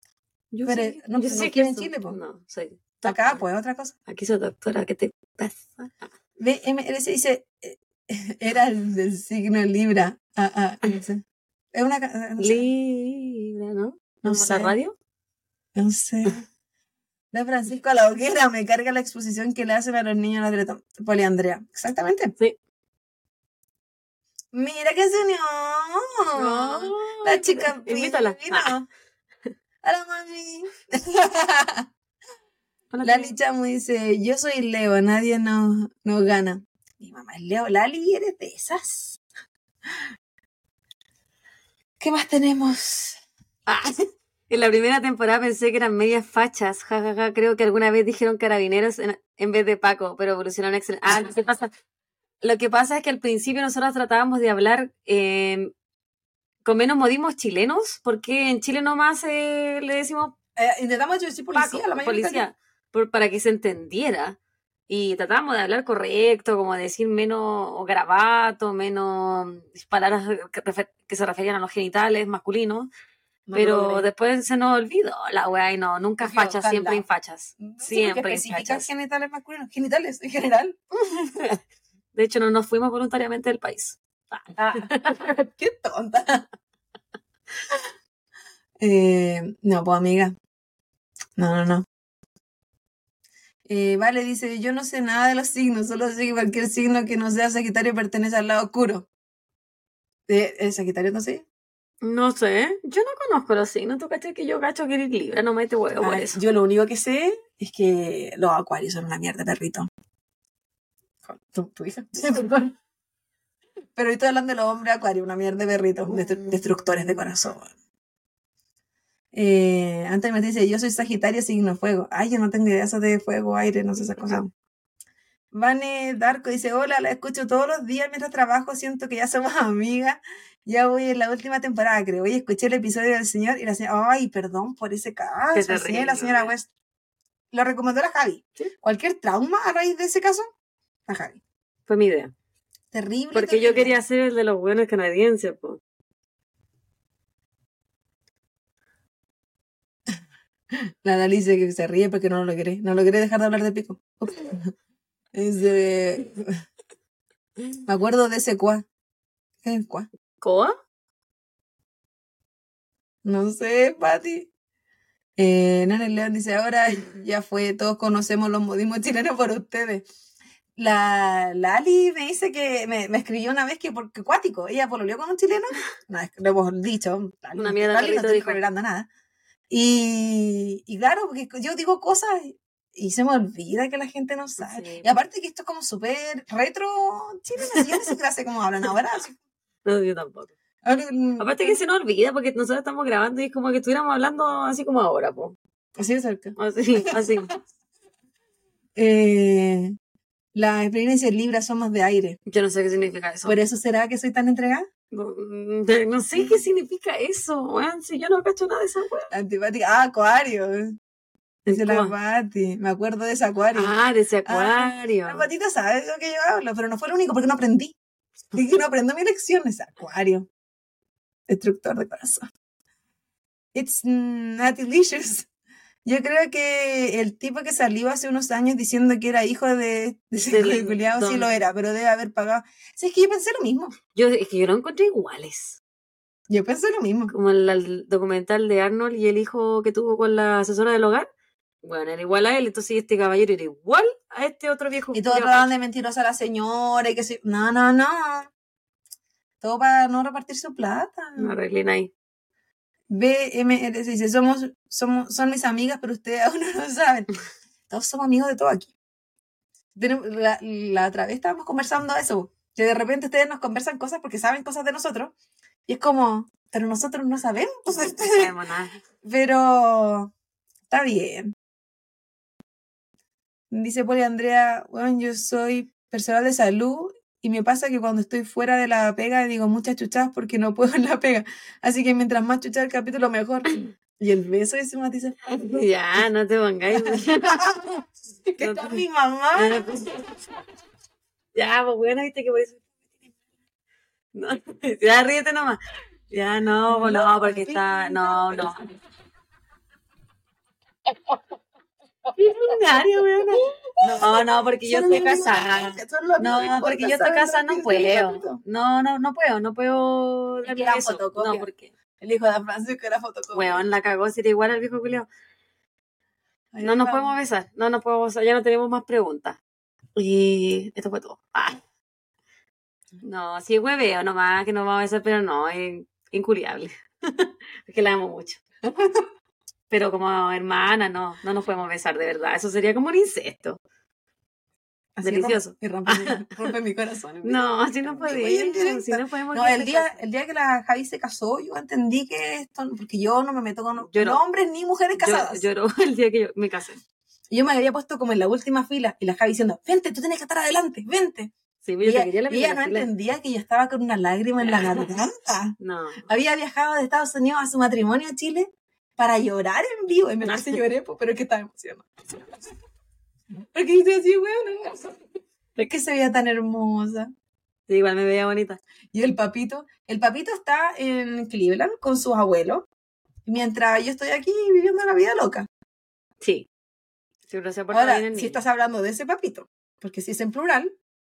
Yo Pero, no, yo pues, no quiere en soy- Chile, po. No, soy Acá, doctora. pues, otra cosa. Aquí soy doctora, ¿qué te pasa? BMRC dice, eh, era el del signo Libra. Ah, ah, sé. Es una... No sé. Libra, ¿no? No ¿No sé. la radio? No sé. De Francisco a la hoguera me carga la exposición que le hacen a los niños en la poliandrea. Exactamente. Sí. Mira que se unió. la chica Invítala. Ah, A la mami. hola, Lali tía. Chamu dice, yo soy Leo, nadie nos, nos gana. Mi mamá es Leo. Lali, eres de esas. ¿Qué más tenemos? Ah, en la primera temporada pensé que eran medias fachas. Ja, ja, ja. Creo que alguna vez dijeron carabineros en, en vez de Paco, pero evolucionaron excelente. Ah, lo que pasa, lo que pasa es que al principio nosotros tratábamos de hablar eh, con menos modismos chilenos, porque en Chile nomás eh, le decimos Eh, intentamos decir policía, Paco, la mayoría policía, por- para que se entendiera. Y tratábamos de hablar correcto, como decir menos gravato, menos palabras que se referían a los genitales masculinos. Pero después se nos olvidó la weá y no, nunca fachas, siempre infachas. No qué Siempre infachas. genitales masculinos. Genitales, en general. De hecho, no nos fuimos voluntariamente del país. Ah, qué tonta. Eh, no, pues amiga. No, no, no. Eh, vale, dice, yo no sé nada de los signos, solo sé que cualquier signo que no sea Sagitario pertenece al lado oscuro. Eh, ¿El Sagitario no sé? No sé, yo no conozco los signos, tú cachai que yo cacho que eres libre, no mete huevo por eso. Yo lo único que sé es que los acuarios son una mierda, perrito. ¿Tu, tu hija? Perdón. Pero estoy hablando de los hombres acuarios, una mierda de perritos, destru- destructores de corazón. Eh, antes me dice, yo soy Sagitario, signo fuego. Ay, yo no tengo idea eso de fuego, aire, no sé esas cosas. Vane Darko dice, hola, la escucho todos los días mientras trabajo, siento que ya somos amigas. Ya voy en la última temporada, creo. Hoy escuché el episodio del señor y la señora, ay, perdón por ese caso. Qué sí, la terrible. señora West. Lo recomendó la Javi. Sí. Cualquier trauma a raíz de ese caso, la Javi. Fue mi idea. Terrible. Porque yo terrible. quería ser el de los buenos canadienses, po. La Dali dice que se ríe porque no lo logré. No logré dejar de hablar de pico. Ese- Me acuerdo de ese cuá. ¿Qué es cuá? ¿Coa? No sé, Pati. Eh, Nana León dice, ahora ya fue, todos conocemos los modismos chilenos por ustedes. La, la Ali me dice que me, me escribió una vez que porque cuático, ella pololeó con un chileno, no, lo hemos dicho, Una mierda, Lali no estoy revelando nada. Y, y claro, porque yo digo cosas y se me olvida que la gente no sabe. Sí. Y aparte que esto es como súper retro chileno, yo siquiera sé cómo hablan ahora. No, yo tampoco. Ahora, Aparte que se nos olvida porque nosotros estamos grabando y es como que estuviéramos hablando así como ahora, po. Así de cerca. Así, así. Eh, las experiencias libras son más de aire. Yo no sé qué significa eso. ¿Por eso será que soy tan entregada? No, no sé qué significa eso, weón. Si yo no cacho nada de esa weón. Antipática. Ah, acuario. Dice la. Pati. Me acuerdo de ese acuario. Ah, de ese acuario. La patita sabe de lo que yo hablo, pero no fue lo único porque no aprendí. Dije, no aprendo mi lección, ese acuario. Destructor de corazón. It's not delicious. Yo creo que el tipo que salió hace unos años diciendo que era hijo de, de ese Del culiao, sí lo era, pero debe haber pagado. Sí, es que yo pensé lo mismo. Yo, es que yo lo encontré iguales. Yo pensé lo mismo. Como el, el documental de Arnold y el hijo que tuvo con la asesora del hogar. Bueno, era igual a él, entonces este caballero era igual a este otro viejo. Y todos culiao. trataban de mentirosa a la señora y que se... No, no, no. Todo para no repartir su plata. No arreglen ahí. BMRS dice, somos, somos, son mis amigas, pero ustedes aún no lo saben. Todos somos amigos de todo aquí. La, la otra vez estábamos conversando eso, que de repente ustedes nos conversan cosas porque saben cosas de nosotros. Y es como, pero nosotros no sabemos. No sabemos nada. Pero está bien. Dice Poli Andrea, bueno, yo soy personal de salud y me pasa que cuando estoy fuera de la pega digo muchas chuchadas porque no puedo en la pega. Así que mientras más chuchar el capítulo, mejor. Y el beso dice, Ya, no te pongáis. ¿qué No tal te- mi mamá? ya, pues bueno, viste que por eso. No, ya ríete nomás. Ya, no, pues no, porque está. No, no. No, no, porque yo estoy casada. No, porque yo estoy casada, no puedo. No, no, no puedo, no puedo darle eso. fotocopia. No, porque, El hijo de Francisco era fotocopia. weón, la cagó, sería igual al viejo. Ahí No nos podemos besar, no nos podemos besar, ya no tenemos más preguntas. Y esto fue todo. Ah. No, sí, hueveo nomás, que nos vamos a besar, pero no, es incuriable. es que la amo mucho. Pero como hermana, no, no nos podemos besar de verdad. Eso sería como un incesto. Así Delicioso. rompe- Y rompe, mi- rompe mi corazón. No, así no podemos. no podemos No, el día, el día que la Javi se casó, yo entendí que esto, porque yo no me meto con no. hombres ni mujeres casadas. Lloró el día que yo me casé. Y yo me había puesto como en la última fila y la Javi diciendo, vente, tú tienes que estar adelante, vente. Sí, Y yo ella, la y ella no fila. entendía que yo estaba con una lágrima en la garganta. No. Había viajado de Estados Unidos a su matrimonio a Chile para llorar en vivo. Y me y lloré, pero es que estaba emocionada. Porque dice así, weón. Es que se veía tan hermosa. Sí, igual me veía bonita. Y el papito, el papito está en Cleveland con sus abuelos, mientras yo estoy aquí viviendo la vida loca. Sí. Pero se Ahora, bien el si niño. estás hablando de ese papito, porque si es en plural,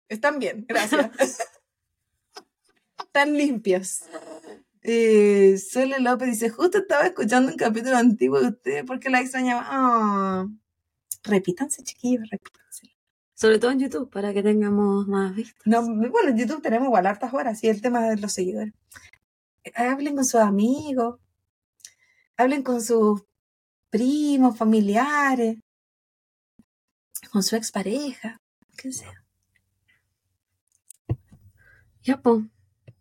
están bien, gracias. están limpios. Eh, Sole López dice, justo estaba escuchando un capítulo antiguo de ustedes porque la extrañaba. Ah. Repítanse, chiquillos, repítanse. Sobre todo en YouTube, para que tengamos más vistas. No, bueno, en YouTube tenemos igual hartas horas, y el tema de los seguidores. Hablen con sus amigos, hablen con sus primos, familiares, con su expareja, qué sea. Ya, pues.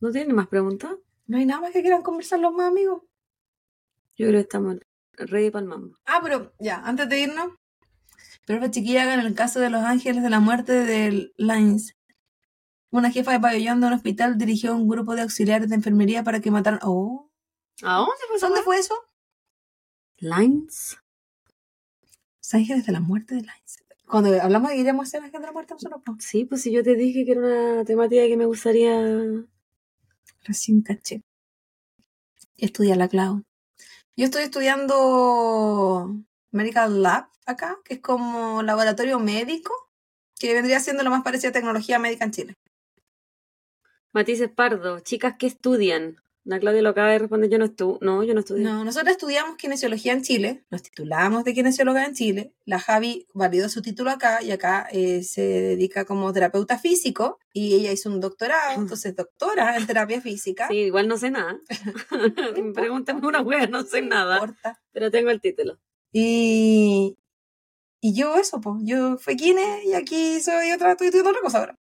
¿No tiene más preguntas? No hay nada más que quieran conversar los más amigos. Yo creo que estamos ready para el mambo. Ah, pero ya, antes de irnos, pero la chiquilla hagan el caso de los ángeles de la muerte de Lines. Una jefa de pabellón de un hospital dirigió a un grupo de auxiliares de enfermería para que mataran. Oh, ¿A dónde fue eso? Lines. Los ángeles de la muerte de Lines. Cuando hablamos de que iríamos a hacer ángeles de la muerte, nosotros no. Sí, pues si yo te dije que era una temática que me gustaría. Recién caché. Estudia la cloud. Yo estoy estudiando Medical Lab acá, que es como laboratorio médico, que vendría siendo lo más parecido a tecnología médica en Chile. Matices Pardo, chicas que estudian. La Claudia lo acaba de responder, yo no estudio. No, yo no estudio. No, nosotros estudiamos kinesiología en Chile, nos titulamos de kinesióloga en Chile. La Javi validó su título acá y acá eh, se dedica como terapeuta físico y ella hizo un doctorado, entonces doctora en terapia física. Sí, igual no sé nada. Pregúntame una wea, no sé nada. importa. Pero tengo el título. Y, y yo eso, pues, yo fui kine y aquí soy otra, estoy otra cosa ahora.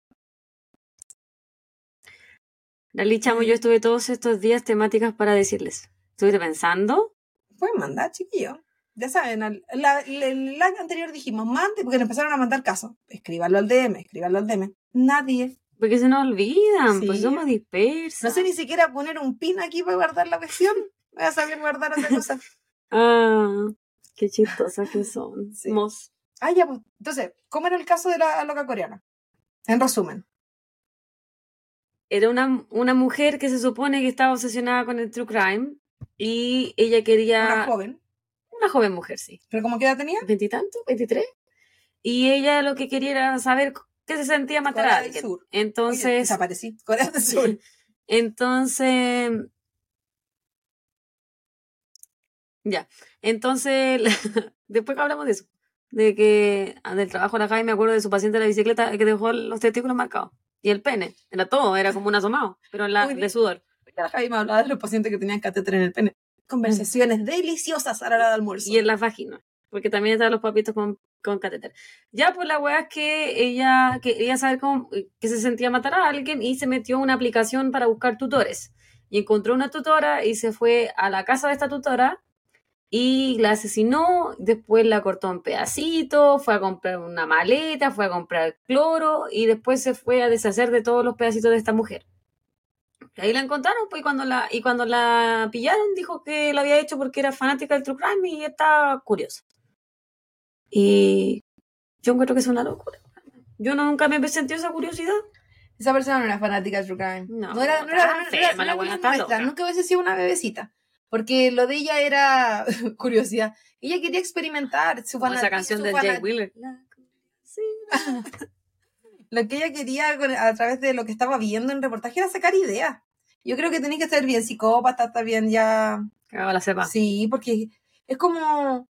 Lali Chamo, yo estuve todos estos días temáticas para decirles. Estuve pensando. Pueden mandar, chiquillos. Ya saben, al- la- la- el año anterior dijimos, mande, porque nos empezaron a mandar casos. Escríbanlo al DM, escríbanlo al DM. Nadie. Porque se nos olvidan, Sí. pues somos dispersos. No sé ni siquiera poner un pin aquí para guardar la cuestión. Voy a saber guardar otra cosa. Ah, Qué chistosas que son. Sí. Mos. Ah, ya, pues. Entonces, ¿cómo era el caso de la loca coreana? En resumen. Era una, una mujer que se supone que estaba obsesionada con el true crime y ella quería... Una joven. una joven mujer, sí. ¿Pero cómo qué edad tenía? ¿Veintitantos? ¿Veintitrés? Y ella lo que quería era saber qué se sentía matar Corea a del alguien. Sur. Oye, Entonces... desaparecí. Corea del Sur. Entonces... Ya. Entonces, después que hablamos de eso, de que ah, del trabajo de la Jaime, me acuerdo de su paciente de la bicicleta que dejó los testículos marcados. Y el pene. Era todo, era como un asomado, pero la, de sudor. La Javi me hablaba de los pacientes que tenían catéter en el pene. Conversaciones deliciosas a la hora de almuerzo. Y en la vagina. Porque también estaban los papitos con, con catéter. Ya, pues la weá es que ella quería saber cómo que se sentía matar a alguien y se metió en una aplicación para buscar tutores. Y encontró una tutora y se fue a la casa de esta tutora y la asesinó, después la cortó en pedacitos, fue a comprar una maleta, fue a comprar cloro y después se fue a deshacer de todos los pedacitos de esta mujer. Y ahí la encontraron, pues, y cuando la, y cuando la pillaron, dijo que lo había hecho porque era fanática del true crime y estaba curiosa. Y yo encuentro que es una locura. Yo no, nunca me sentí esa curiosidad. Esa persona no era fanática de True Crime. No, no era, no era, no era- no la era hubiese sido una bebecita. Porque lo de ella era curiosidad. Ella quería experimentar su Como esa canción de Jay Wheeler. Lo que ella quería a través de lo que estaba viendo en reportaje era sacar ideas. Yo creo que tenés que ser bien psicópata, estar bien ya. Cagaba la cepa. Sí, porque es como.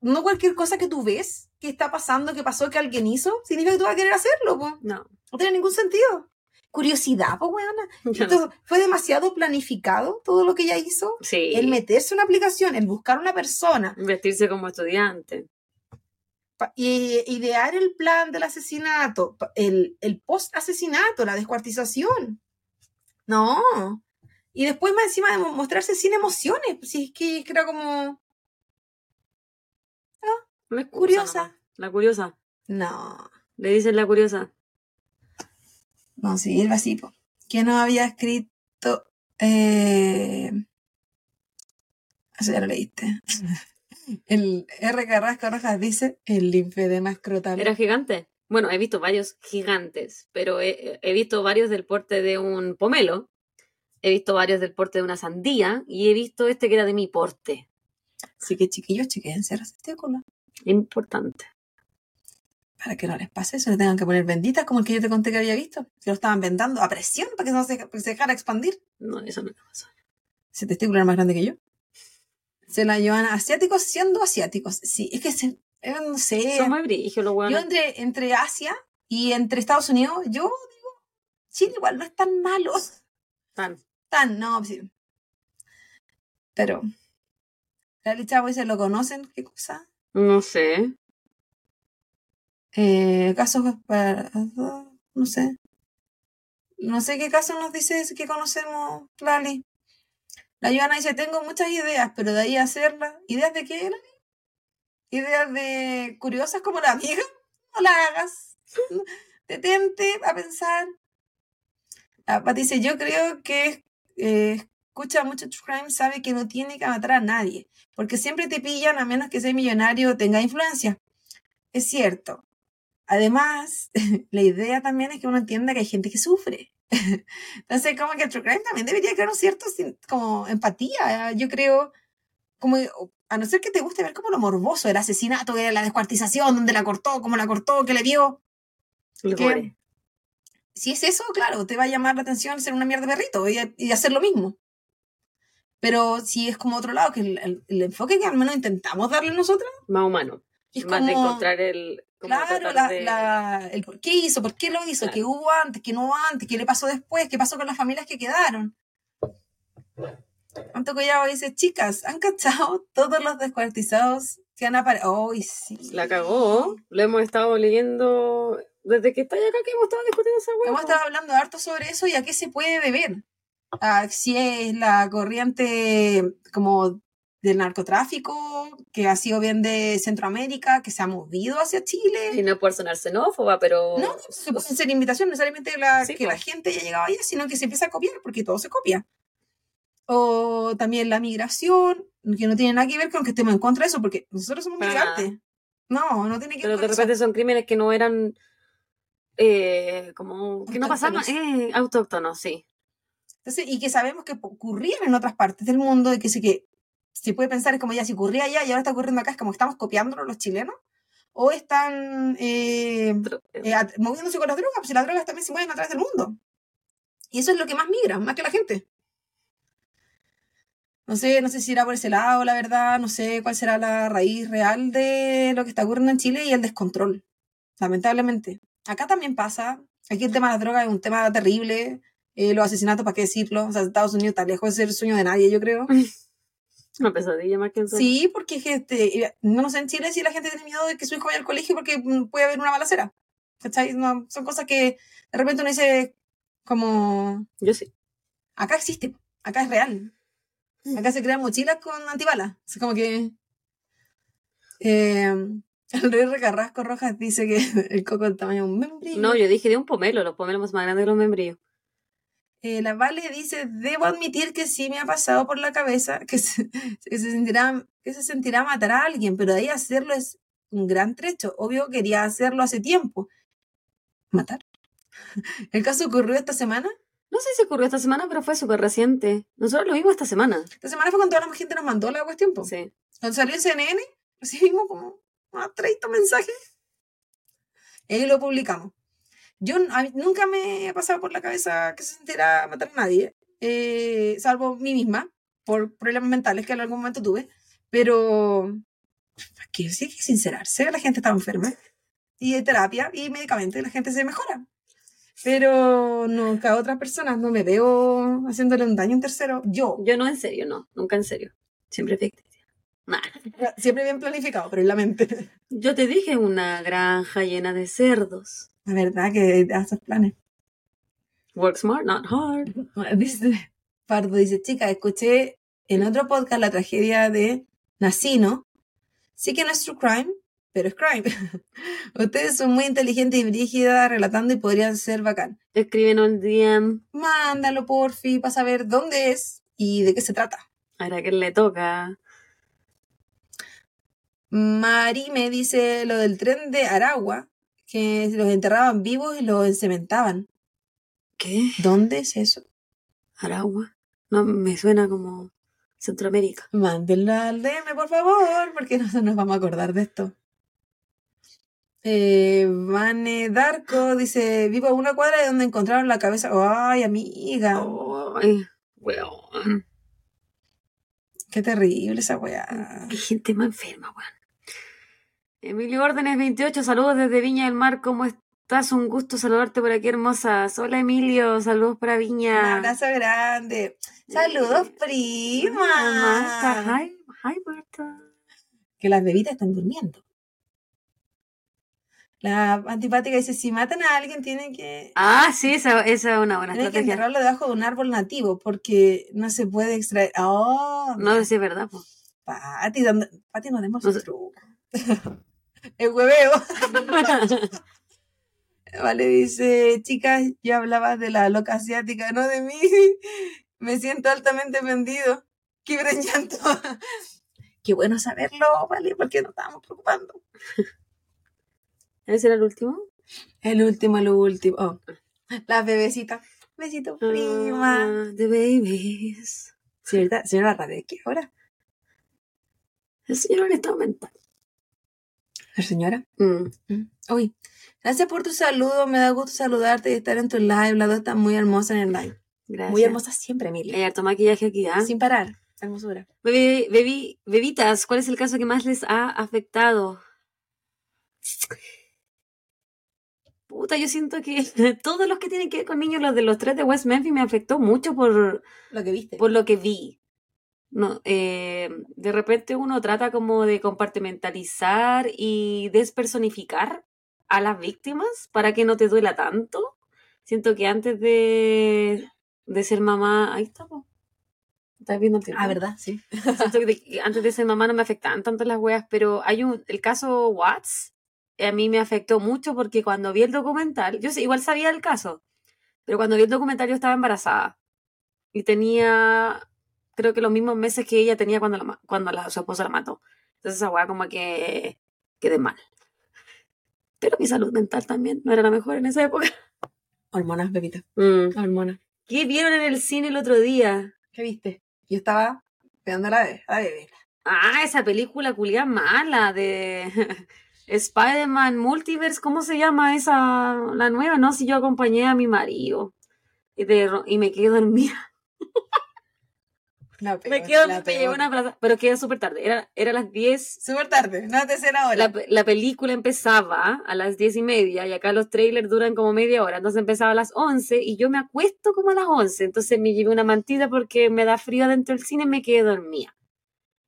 No cualquier cosa que tú ves que está pasando, que pasó, que alguien hizo, significa que tú vas a querer hacerlo, po. No. No tiene ningún sentido. Curiosidad, pues, weona. no Esto fue demasiado planificado todo lo que ella hizo. Sí. El meterse en una aplicación, el buscar una persona, Vestirse como estudiante. y idear el plan del asesinato, el, el post-asesinato, la descuartización. No. Y después más encima de mo- mostrarse sin emociones. pues, Si es que era como... Una excusa Curiosa. nomás. La curiosa. No. Le dicen la curiosa. No, sí, él así, po. Que no había escrito... Eh... Eso ya lo leíste. El R. Carrasco Rojas dice el linfedema escrotal. Era gigante. Bueno, he visto varios gigantes, pero he, he visto varios del porte de un pomelo. He visto varios del porte de una sandía y he visto este que era de mi porte. Así que chiquillos, chequense los testículos. Importante. Para que no les pase eso, le tengan que poner benditas como el que yo te conté que había visto. Se lo estaban vendando a presión para que no se, que se dejara expandir. No, eso no pasó. Ese testículo era más grande que yo. Se la llevan asiáticos siendo asiáticos. Sí, es que se, eh, no sé. Son muy brígidos los Yo entre, entre Asia y entre Estados Unidos, yo digo, Chile igual no es tan malo. Tan. Tan, no, sí. Pero, Lali Chavo dice, ¿lo conocen? ¿Qué cosa? No sé. Eh, casos para... No sé. No sé qué caso nos dice que conocemos, Lali. La Joana dice, tengo muchas ideas, pero de ahí hacerlas. ¿Ideas de qué, Lali? ¿Ideas de curiosas como la amiga? No la hagas. Detente a pensar. La Pat dice, yo creo que eh, escucha mucho True Crime, sabe que no tiene que matar a nadie, porque siempre te pillan a menos que sea millonario o tenga influencia. Es cierto. Además, la idea también es que uno entienda que hay gente que sufre. Entonces, como que el True Crime también debería crear un cierto como empatía. Yo creo, como, a no ser que te guste ver como lo morboso, el asesinato, que la descuartización, donde la cortó, cómo la cortó, que le ¿Qué? gore. Si es eso, claro, te va a llamar la atención ser una mierda de perrito y, y hacer lo mismo. Pero si es como otro lado, que el, el- el enfoque que al menos intentamos darle nosotros, Más humano. es Más como... de encontrar el. Claro, la, de- la- el por qué hizo, por qué lo hizo, Claro. qué hubo antes, qué no hubo antes, qué le pasó después, qué pasó con las familias que quedaron. Anto Collado dice, chicas, ¿han cachado todos los descuartizados que han aparecido? ¡Ay, sí! La cagó. Lo hemos estado leyendo desde que está acá que hemos estado discutiendo esa hueá. Hemos estado hablando harto sobre eso y a qué se puede deber. A si es la corriente como del narcotráfico, que ha sido bien de Centroamérica, que se ha movido hacia Chile. Y no por sonar xenófoba, pero. No, se puede hacer invitación, no necesariamente la, Sí, que la gente haya llegado allá, sino que se empieza a copiar, porque todo se copia. O también la migración, que no tiene nada que ver con que estemos en contra de eso, porque nosotros somos Para nada. migrantes. No, no tiene que Pero ver de con eso. repente son crímenes que no eran eh, como que no pasaban Autóctonos. eh, autóctonos, sí. Entonces, y que sabemos que ocurrían en otras partes del mundo y que que se puede pensar es como ya si ocurría allá y ahora está ocurriendo acá, es como que estamos copiándolo los chilenos, o están eh, eh, eh, moviéndose con las drogas, pues si las drogas también se mueven a través del mundo. Y eso es lo que más migra, más que la gente. No sé, no sé si irá por ese lado, la verdad, no sé cuál será la raíz real de lo que está ocurriendo en Chile y el descontrol, lamentablemente. Acá también pasa, aquí el tema de las drogas es un tema terrible, eh, los asesinatos, ¿para qué decirlo? O sea, Estados Unidos está lejos de ser el sueño de nadie, yo creo. una pesadilla más que sueño. Sí, porque gente, no sé en Chile si la gente tiene miedo de que su hijo vaya al colegio porque mm, puede haber una balacera. ¿Cachai? No, son cosas que de repente uno dice como, Yo sí. acá existe, acá es real. Acá se crean mochilas con antibalas. Es como que... Eh, el rey Recarrasco Rojas dice que el coco del tamaño de un membrillo. No, yo dije de un pomelo, los pomelos más grandes de los membrillos. Eh, la Vale dice, debo admitir que sí me ha pasado por la cabeza que se, que se sentirá, que se sentirá matar a alguien, pero de ahí hacerlo es un gran trecho. Obvio quería hacerlo hace tiempo. ¿Matar? ¿El caso ocurrió esta semana? No sé si ocurrió esta semana, pero fue súper reciente. Nosotros lo vimos esta semana. Esta semana fue cuando toda la gente nos mandó la cuestión. po. Sí. Cuando salió en CNN, recibimos como unos 30 mensajes. Y ahí lo publicamos. Yo a mí nunca me ha pasado por la cabeza que se sintiera matar a nadie, eh, salvo mí misma, por problemas mentales que en algún momento tuve. Pero, ¿para qué? Sí hay que sincerarse, la gente está enferma. Y hay terapia y medicamentos y la gente se mejora. Pero nunca a otras personas no me veo haciéndole un daño a un tercero. Yo, Yo no, en serio, no. Nunca en serio. Siempre ficticia. Nah. siempre bien planificado, pero en la mente. Yo te dije una granja llena de cerdos. La verdad que haces planes. Work smart, not hard. Pardo dice, chica, escuché en otro podcast la tragedia de Nacino. Sí que no es true crime, pero es crime. Ustedes son muy inteligentes y brígidas relatando y podrían ser bacán. Escríbenos el DM. Mándalo, porfi, para saber dónde es y de qué se trata. Ahora que le toca. Mari me dice lo del tren de Aragua, que los enterraban vivos y los encementaban. ¿Qué? ¿Dónde es eso? Aragua. No, me suena como Centroamérica. Mándenlo al DM, por favor, porque nosotros nos vamos a acordar de esto. Eh, Vane Darko dice, vivo a una cuadra de donde encontraron la cabeza. Ay, amiga, Ay, weón. qué terrible esa weá. Qué gente más enferma, weón. Emilio Órdenes 28, saludos desde Viña del Mar, ¿cómo estás? Un gusto saludarte por aquí, hermosas. Hola Emilio, saludos para Un Viña. abrazo grande. Saludos, prima. Marta, hi, hi Marta. Que las bebitas están durmiendo. La antipática dice, si matan a alguien tienen que, Ah, sí, esa, esa es una buena tienen que enterrarlo debajo de un árbol nativo porque no se puede extraer. Oh, No, sí es verdad. Pati, ¿dónde- Pati, no demos No el truco. El hueveo. Vale, dice, chicas, yo hablaba de la loca asiática, no de mí. Me siento altamente ofendido. Quiebre en llanto. Qué bueno saberlo, vale, porque nos estábamos preocupando. ¿Ese era el último? El último, el último. Oh, las bebecitas. Besito, prima. Ah, the babies. Señorita, señora Radio, ¿qué hora? El señor en estado mental. La señora. Mm. Mm. Uy, gracias por tu saludo. Me da gusto saludarte y estar en tu live. La dos está muy hermosa en el live. Gracias. Muy hermosa siempre, Emilia. Hay harto maquillaje aquí, ¿ah? Sin parar. Hermosura. Bebi- bebi- bebitas, ¿cuál es el caso que más les ha afectado? Puta, yo siento que todos los que tienen que ver con niños, los de los tres de West Memphis, me afectó mucho por, Lo que viste. por lo que vi. No, eh, de repente uno trata como de compartimentalizar y despersonificar a las víctimas para que no te duela tanto. Siento que antes de, de ser mamá, ahí está, po. ¿Estás viendo el tiempo? Ah, ¿verdad? Sí. Siento que antes de ser mamá no me afectaban tanto las weas, pero hay un, el caso Watts, a mí me afectó mucho porque cuando vi el documental, yo igual sabía el caso, pero cuando vi el documental yo estaba embarazada y tenía creo que los mismos meses que ella tenía cuando, la, cuando la, su esposa la mató. Entonces esa weá como que quedé mal. Pero mi salud mental también no era la mejor en esa época. Hormonas, bebita. Mm. Hormonas. ¿Qué vieron en el cine el otro día? ¿Qué viste? Yo estaba pegando a la bebé. A la bebé. Ah, esa película culia mala de Spider-Man Multiverse, ¿cómo se llama esa, la nueva? No, si yo acompañé a mi marido y, de, y me quedé dormida. La peor, Me quedo, la me llevé peor. una plaza, pero quedé súper tarde, era, era las 10, Súper tarde, no te sé la hora. la, la película empezaba a las 10 y media y acá los trailers duran como media hora, entonces empezaba a las 11 y yo me acuesto como a las 11, entonces me llevé una mantita porque me da frío dentro del cine y me quedé dormida.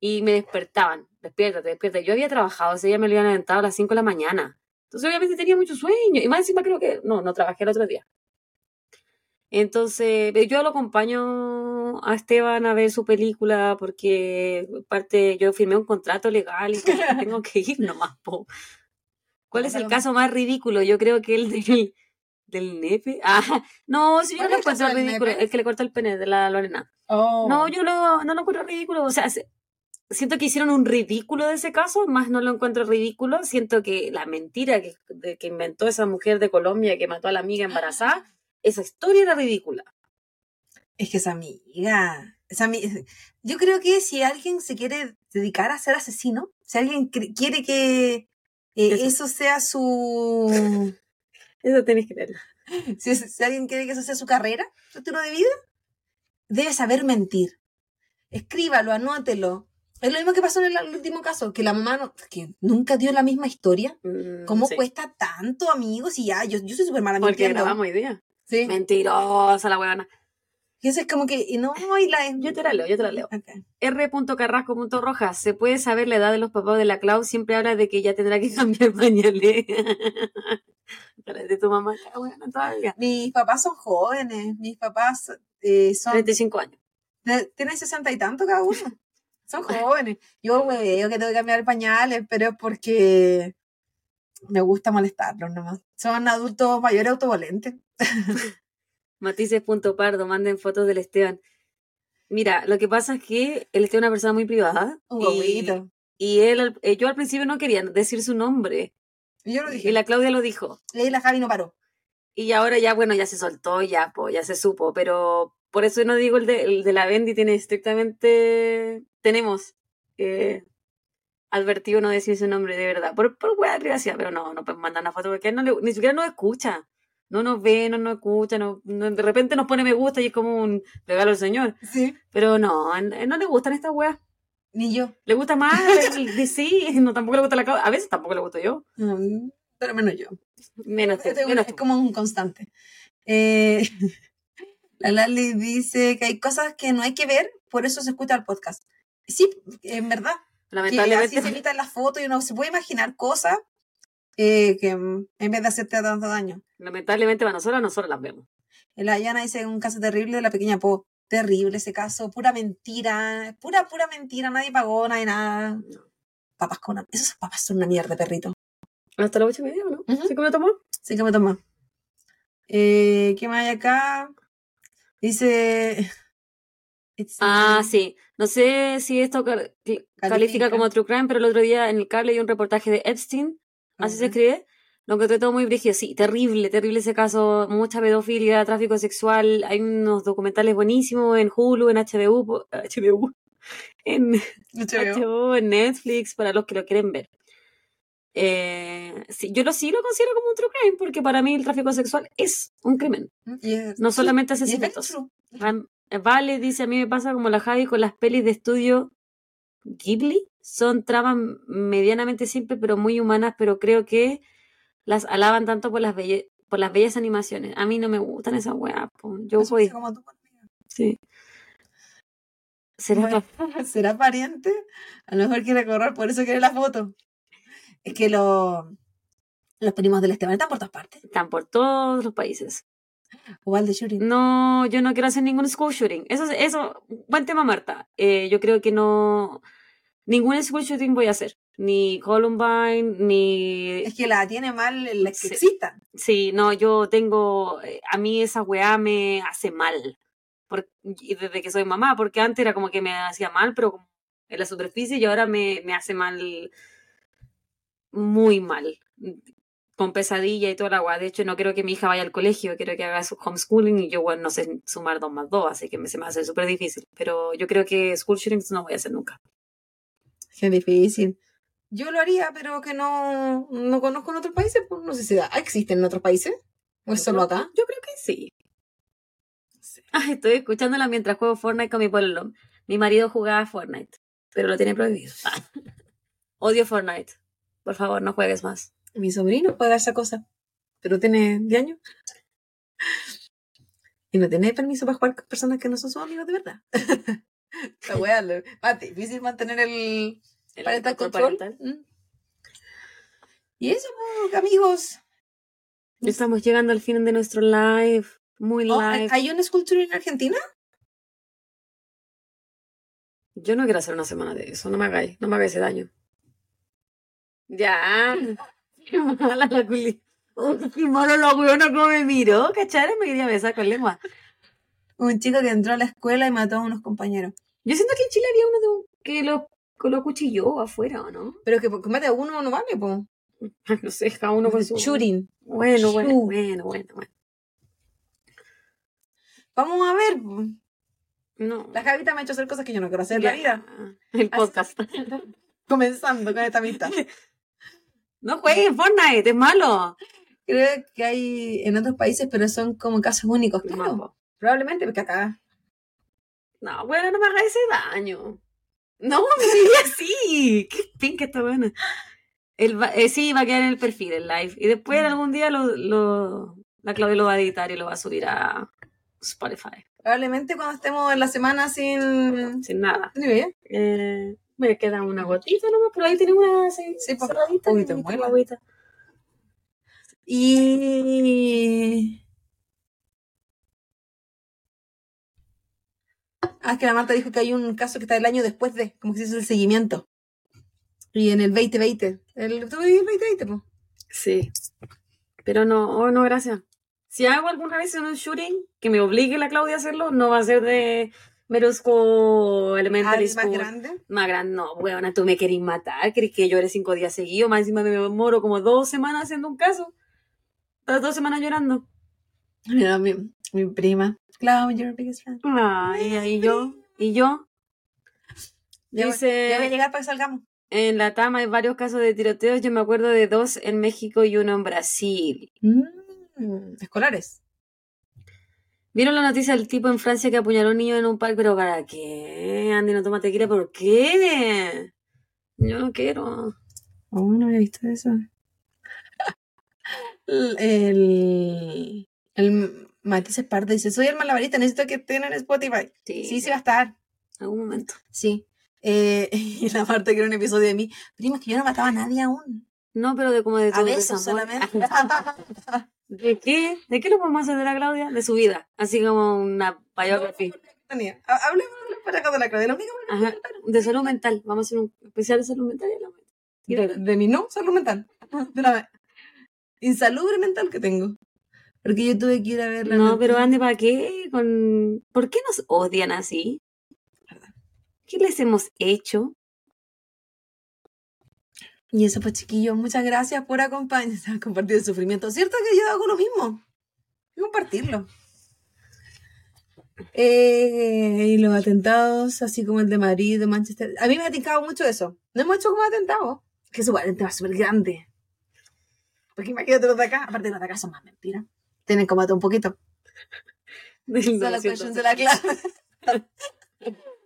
Y me despertaban, despiértate, despierta. Yo había trabajado, ese día me lo habían levantado a las 5 de la mañana. Entonces obviamente tenía mucho sueño. Y más encima creo que, no, no trabajé el otro día. Entonces, eh, yo lo acompaño a Esteban a ver su película porque parte, yo firmé un contrato legal y tengo- que ir nomás, po. ¿Cuál es el caso más ridículo? Yo creo que el del, del nepe. Ah, no, si yo ¿Cuál no caso encuentro ridículo, el que le cortó el pene de la Lorena. Oh. No, yo lo, no lo encuentro ridículo. O sea, se- siento que hicieron un ridículo de ese caso, más no lo encuentro ridículo. Siento que la mentira que, que inventó esa mujer de Colombia que mató a la amiga embarazada, esa historia era ridícula. Es que esa amiga, esa ami- yo creo que si alguien se quiere dedicar a ser asesino, si alguien quiere que eh, Eso. eso sea su, Eso tenés que verlo. si, si alguien quiere que eso sea su carrera, su estilo de vida, debe saber mentir. Escríbalo, anótelo. Es lo mismo que pasó en el último caso, que la mamá no- que nunca dio la misma historia. Mm, ¿Cómo sí. cuesta tanto, amigos? Y ya, yo, yo soy súper mala Porque mintiendo. grabamos hoy día. Sí. Mentirosa la huevona. Y eso es como que, y no, y la... Yo te la leo, yo te la leo. Ok. R.carrasco.rojas. ¿Se puede saber la edad de los papás de la Clau? Siempre habla de que ya tendrá que cambiar pañales. De tu mamá todavía. Mis papás son jóvenes, mis papás eh, son, 35 años. tienen sesenta y tanto cada uno. Son jóvenes. Yo veo que tengo que cambiar pañales, pero es porque me gusta molestarlos nomás. Son adultos mayores autovolentes. Matices.pardo, manden fotos del Esteban. Mira, lo que pasa es que él es una persona muy privada. Un y, y él, eh, yo al principio no quería decir su nombre. Y yo lo dije. Y la Claudia lo dijo. Y la Javi no paró. Y ahora ya, bueno, ya se soltó, ya, pues, ya se supo. Pero por eso no digo el de, el de la Bendy, tiene estrictamente. Tenemos eh, advertido no decir su nombre de verdad. Por, por hueá de privacidad, pero no, no mandar una foto porque él no le- ni siquiera nos escucha. No nos ve, no nos escucha, no, no- de repente nos pone me gusta y es como un regalo del Señor. Sí. Pero no, no le gustan estas weas. Ni yo. Le gusta más el DC, no, tampoco le gusta la Claudia. A veces tampoco le gusto yo. Mm, Pero menos yo. Menos tú, menos es tú. como un constante. Eh, la Lali dice que hay cosas que no hay que ver, por eso se escucha el podcast. Sí, en verdad. Que así Lamentablemente. se evitan las fotos y uno se puede imaginar cosas eh, que mm, en vez de hacerte tanto daño. Lamentablemente para nosotros, nosotros las vemos. La Yana dice un caso terrible de la pequeña Po. Terrible ese caso, pura mentira, pura, pura mentira, nadie pagó, nadie nada. Papas con una... Esos papas son una mierda, perrito. Hasta las ocho y media, ¿no? ¿Sí que me tomó? Sí que me toma. Eh, ¿Qué más hay acá? Dice... It's- Ah, sí. No sé si esto cal- califica Califica. como true crime, pero el otro día en el cable hay un reportaje de Epstein, así se escribe. Lo encontré todo muy brígido. Sí, terrible, terrible ese caso. Mucha pedofilia, tráfico sexual. Hay unos documentales buenísimos en Hulu, en HBO, HBO, en HBO. HBO, en Netflix, para los que lo quieren ver. Eh, sí, yo lo sí lo considero como un true crime, porque para mí el tráfico sexual es un crimen. Es- No solamente asesinatos. true. Ram- Vale dice, a mí me pasa como la Javi con las pelis de estudio Ghibli. Son tramas medianamente simples, pero muy humanas, pero creo que las alaban tanto por las, belle- por las bellas animaciones. A mí no me gustan esas weas. po. Yo Eso voy, como tú sí. ¿Será Bueno, ¿Será pariente? A lo mejor quiere correr, por eso quiere la foto. Es que lo- los primos del Esteban están por todas partes. están por todos los países? O al de Shuri. No, yo no quiero hacer ningún school shooting. Eso, es- eso, buen tema, Marta. Eh, yo creo que no, ningún school shooting voy a hacer. Ni Columbine, ni Es que la tiene mal la que Sí. existan. Sí, no, yo tengo, eh, a mí esa weá me hace mal. por- y desde que soy mamá, porque antes era como que me hacía mal, pero como en la superficie y ahora me, me hace mal, muy mal, con pesadilla y toda la agua. De hecho, no quiero que mi hija vaya al colegio, quiero que haga su homeschooling y yo, bueno, no sé sumar dos más dos, así que me, se me hace súper difícil. Pero yo creo que school shootings no voy a hacer nunca. Qué difícil. Yo lo haría, pero que no, no conozco en otros países, pues no sé si da. ¿Existen en otros países? ¿O es solo acá? Yo creo que sí. Ay, estoy escuchándola mientras juego Fortnite con mi pololo. Mi marido jugaba Fortnite, pero lo tiene prohibido. Odio Fortnite. Por favor, no juegues más. Mi sobrino juega esa cosa, pero tiene 10 años. Y no tiene permiso para jugar con personas que no son sus amigos de verdad. La wea, lo- más difícil mantener el El parental control parental. Mm. Y eso, pues, amigos. Estamos llegando al fin de nuestro live. Muy Oh, live. ¿Hay una escultura en Argentina? Yo no quiero hacer una semana de eso. No me hagáis. No me hagáis ese daño. Ya. Qué mala la culi. Uy, qué mala la weona como me miró. ¿Cachai? Me quería besar con lengua. Un chico que entró a la escuela y mató a unos compañeros. Yo siento que en Chile había uno de un- que lo, lo cuchilló afuera, ¿o no? Pero que combate a uno no vale, po. No sé, cada uno con su... Shooting. Bueno, bueno, bueno, bueno, bueno. Vamos a ver. po. No. La Javita me ha hecho hacer cosas que yo no quiero hacer en la vida. El podcast. Comenzando con esta amistad. No jueguen Fortnite, es malo. Creo que hay en otros países, pero son como casos únicos, claro. No, po. Probablemente, porque acá. no, bueno, no me hagas ese daño. No, me diría así. Qué pinca esta buena. El eh, sí, va a quedar en el perfil, el live. Y después algún día lo, lo, la Claudia lo va a editar y lo va a subir a Spotify. Probablemente cuando estemos en la semana sin. Sin nada. ¿Sí, oye? Eh, me queda una gotita nomás, pero ahí tiene una sí, Sí, pues, cerradita. uy, te agüita. Y. Ah, es que la Marta dijo que hay un caso que está el año después de, como que se hizo el seguimiento. Y en el 2020. El, ¿Tú el 2020, po? Sí. Pero no, oh, no, gracias. Si hago alguna vez un shooting que me obligue la Claudia a hacerlo, no va a ser de Merosco Elementary Alguien más School. grande. Más grande, no, weona, tú me querís matar, querés que llore cinco días seguidos, más encima me moro como dos semanas haciendo un caso. Estás dos semanas llorando. Mira, mi, mi prima. Clau, your biggest fan. Ay, y yo, y yo. Ya Dice, Ya voy a llegar para que salgamos. en la Tama hay varios casos de tiroteos, yo me acuerdo de dos en México y uno en Brasil. Mm, escolares. ¿Vieron la noticia del tipo en Francia que apuñaló a un niño en un parque? ¿Pero para qué? Andy, no toma tequila, ¿por qué? Yo no quiero. Oh, no había visto eso. El, el, Matisse Esparta dice, soy el malabarista, necesito que estén en Spotify. Sí, Sí, sí va a estar. En algún momento. Sí. Eh, y la Marta quiere un episodio de mí. Prima, es que yo no mataba a nadie aún. No, pero de como de A todo besos desamor. solamente. ¿De qué? ¿De qué lo podemos hacer de la Claudia? De su vida. Así como una biography. Hablemos los paracos de la Claudia. La única Ajá. De salud mental. Vamos a hacer un especial de salud mental. de, mi no salud mental. De la insalubre mental que tengo. Porque yo tuve que ir a ver la No, pero. Andy, ¿para qué? Con... ¿Por qué nos odian así? ¿Qué les hemos hecho? Y eso pues chiquillos, muchas gracias por acompañarnos, compartir el sufrimiento. ¿Cierto que yo hago lo mismo? Compartirlo. Eh, y los atentados, así como el de Madrid, de Manchester. A mí me ha tincado mucho eso. No hemos hecho como atentados. Que es igual, un tema súper grande. Porque imagínate los de acá. Aparte los de acá son más mentiras. Tienen como un poquito. Las 900. questions de la clase.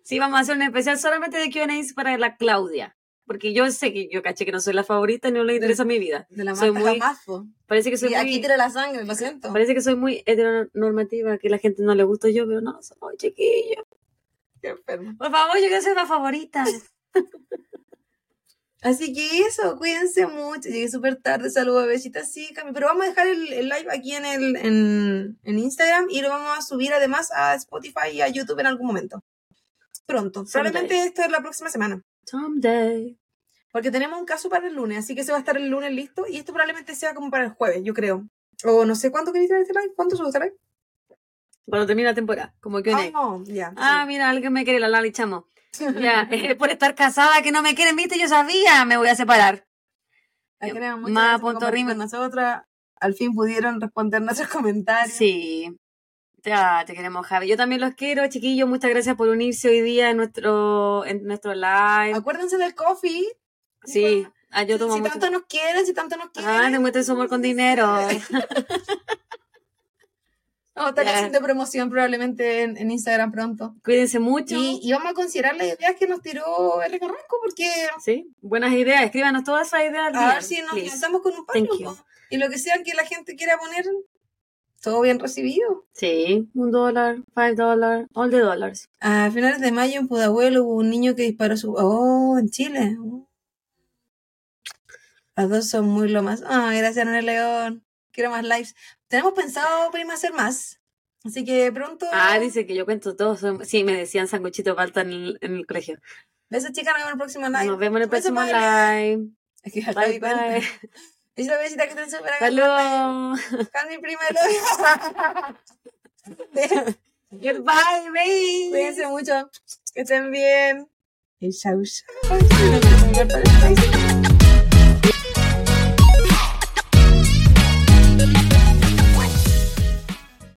Sí, vamos a hacer un especial solamente de Q&A para la Claudia. Porque yo sé que yo caché que no soy la favorita no le interesa mi vida. De la Soy muy-. Parece que soy Y aquí muy, tira la sangre, lo siento. parece que soy muy heteronormativa, que a la gente no le gusto yo, pero no, soy chiquillo. Qué enfermo. Por favor, yo quiero ser la favorita. Así que eso, cuídense mucho. Llegué súper tarde, saludos besitas, sí, Cami. Pero vamos a dejar el, el live aquí en, el, en, en Instagram y lo vamos a subir además a Spotify y a YouTube en algún momento. Pronto. Probablemente esto es la próxima semana. Someday. Porque tenemos un caso para el lunes, así que se va a estar el lunes listo. Y esto probablemente sea como para el jueves, yo creo. O no sé cuándo queréis traer este live. ¿Cuánto este live? Cuando termina la temporada, como que Ah, no. Ah, mira, alguien me quiere, la Lali chamo. Ya, eh, por estar casada que no me quieren, viste, yo sabía, me voy a separar. Más punto con nosotras. Al fin pudieron responder nuestros comentarios. Sí. Ya, te queremos, Javi. Yo también los quiero, chiquillos. Muchas gracias por unirse hoy día en nuestro, en nuestro live. Acuérdense del coffee. Sí. Ah, yo tomo si mucho. tanto nos quieren, si tanto nos quieren. Ah, demuestra su amor con dinero. Vamos a estar haciendo promoción probablemente en, en Instagram pronto. Cuídense mucho. Y, y vamos a considerar las ideas que nos tiró el Carrasco porque Sí, buenas ideas. Escríbanos todas esas ideas. a ver si nos lanzamos con un Thank palo. you. po. Y lo que sea que la gente quiera poner, todo bien recibido. Sí, un dólar, five dólar, all the dollars. A finales de mayo en Pudahuel hubo un niño que disparó su... Oh, en Chile. Las dos son muy lomas. Ay, gracias, Nora León. Quiero más lives. Tenemos pensado, prima, hacer más. Así que pronto... Ah, dice que yo cuento todo. Sí, me decían sanguchito falta en el, en el colegio. Besos, chicas. Nos vemos en el próximo live. Nos vemos en el próximo live. Es que ya Bye, cuenta. bye. Besito, besita, que súper Saludos. Con mi Goodbye, baby. Cuídense mucho. Que estén bien. Y chau, chau.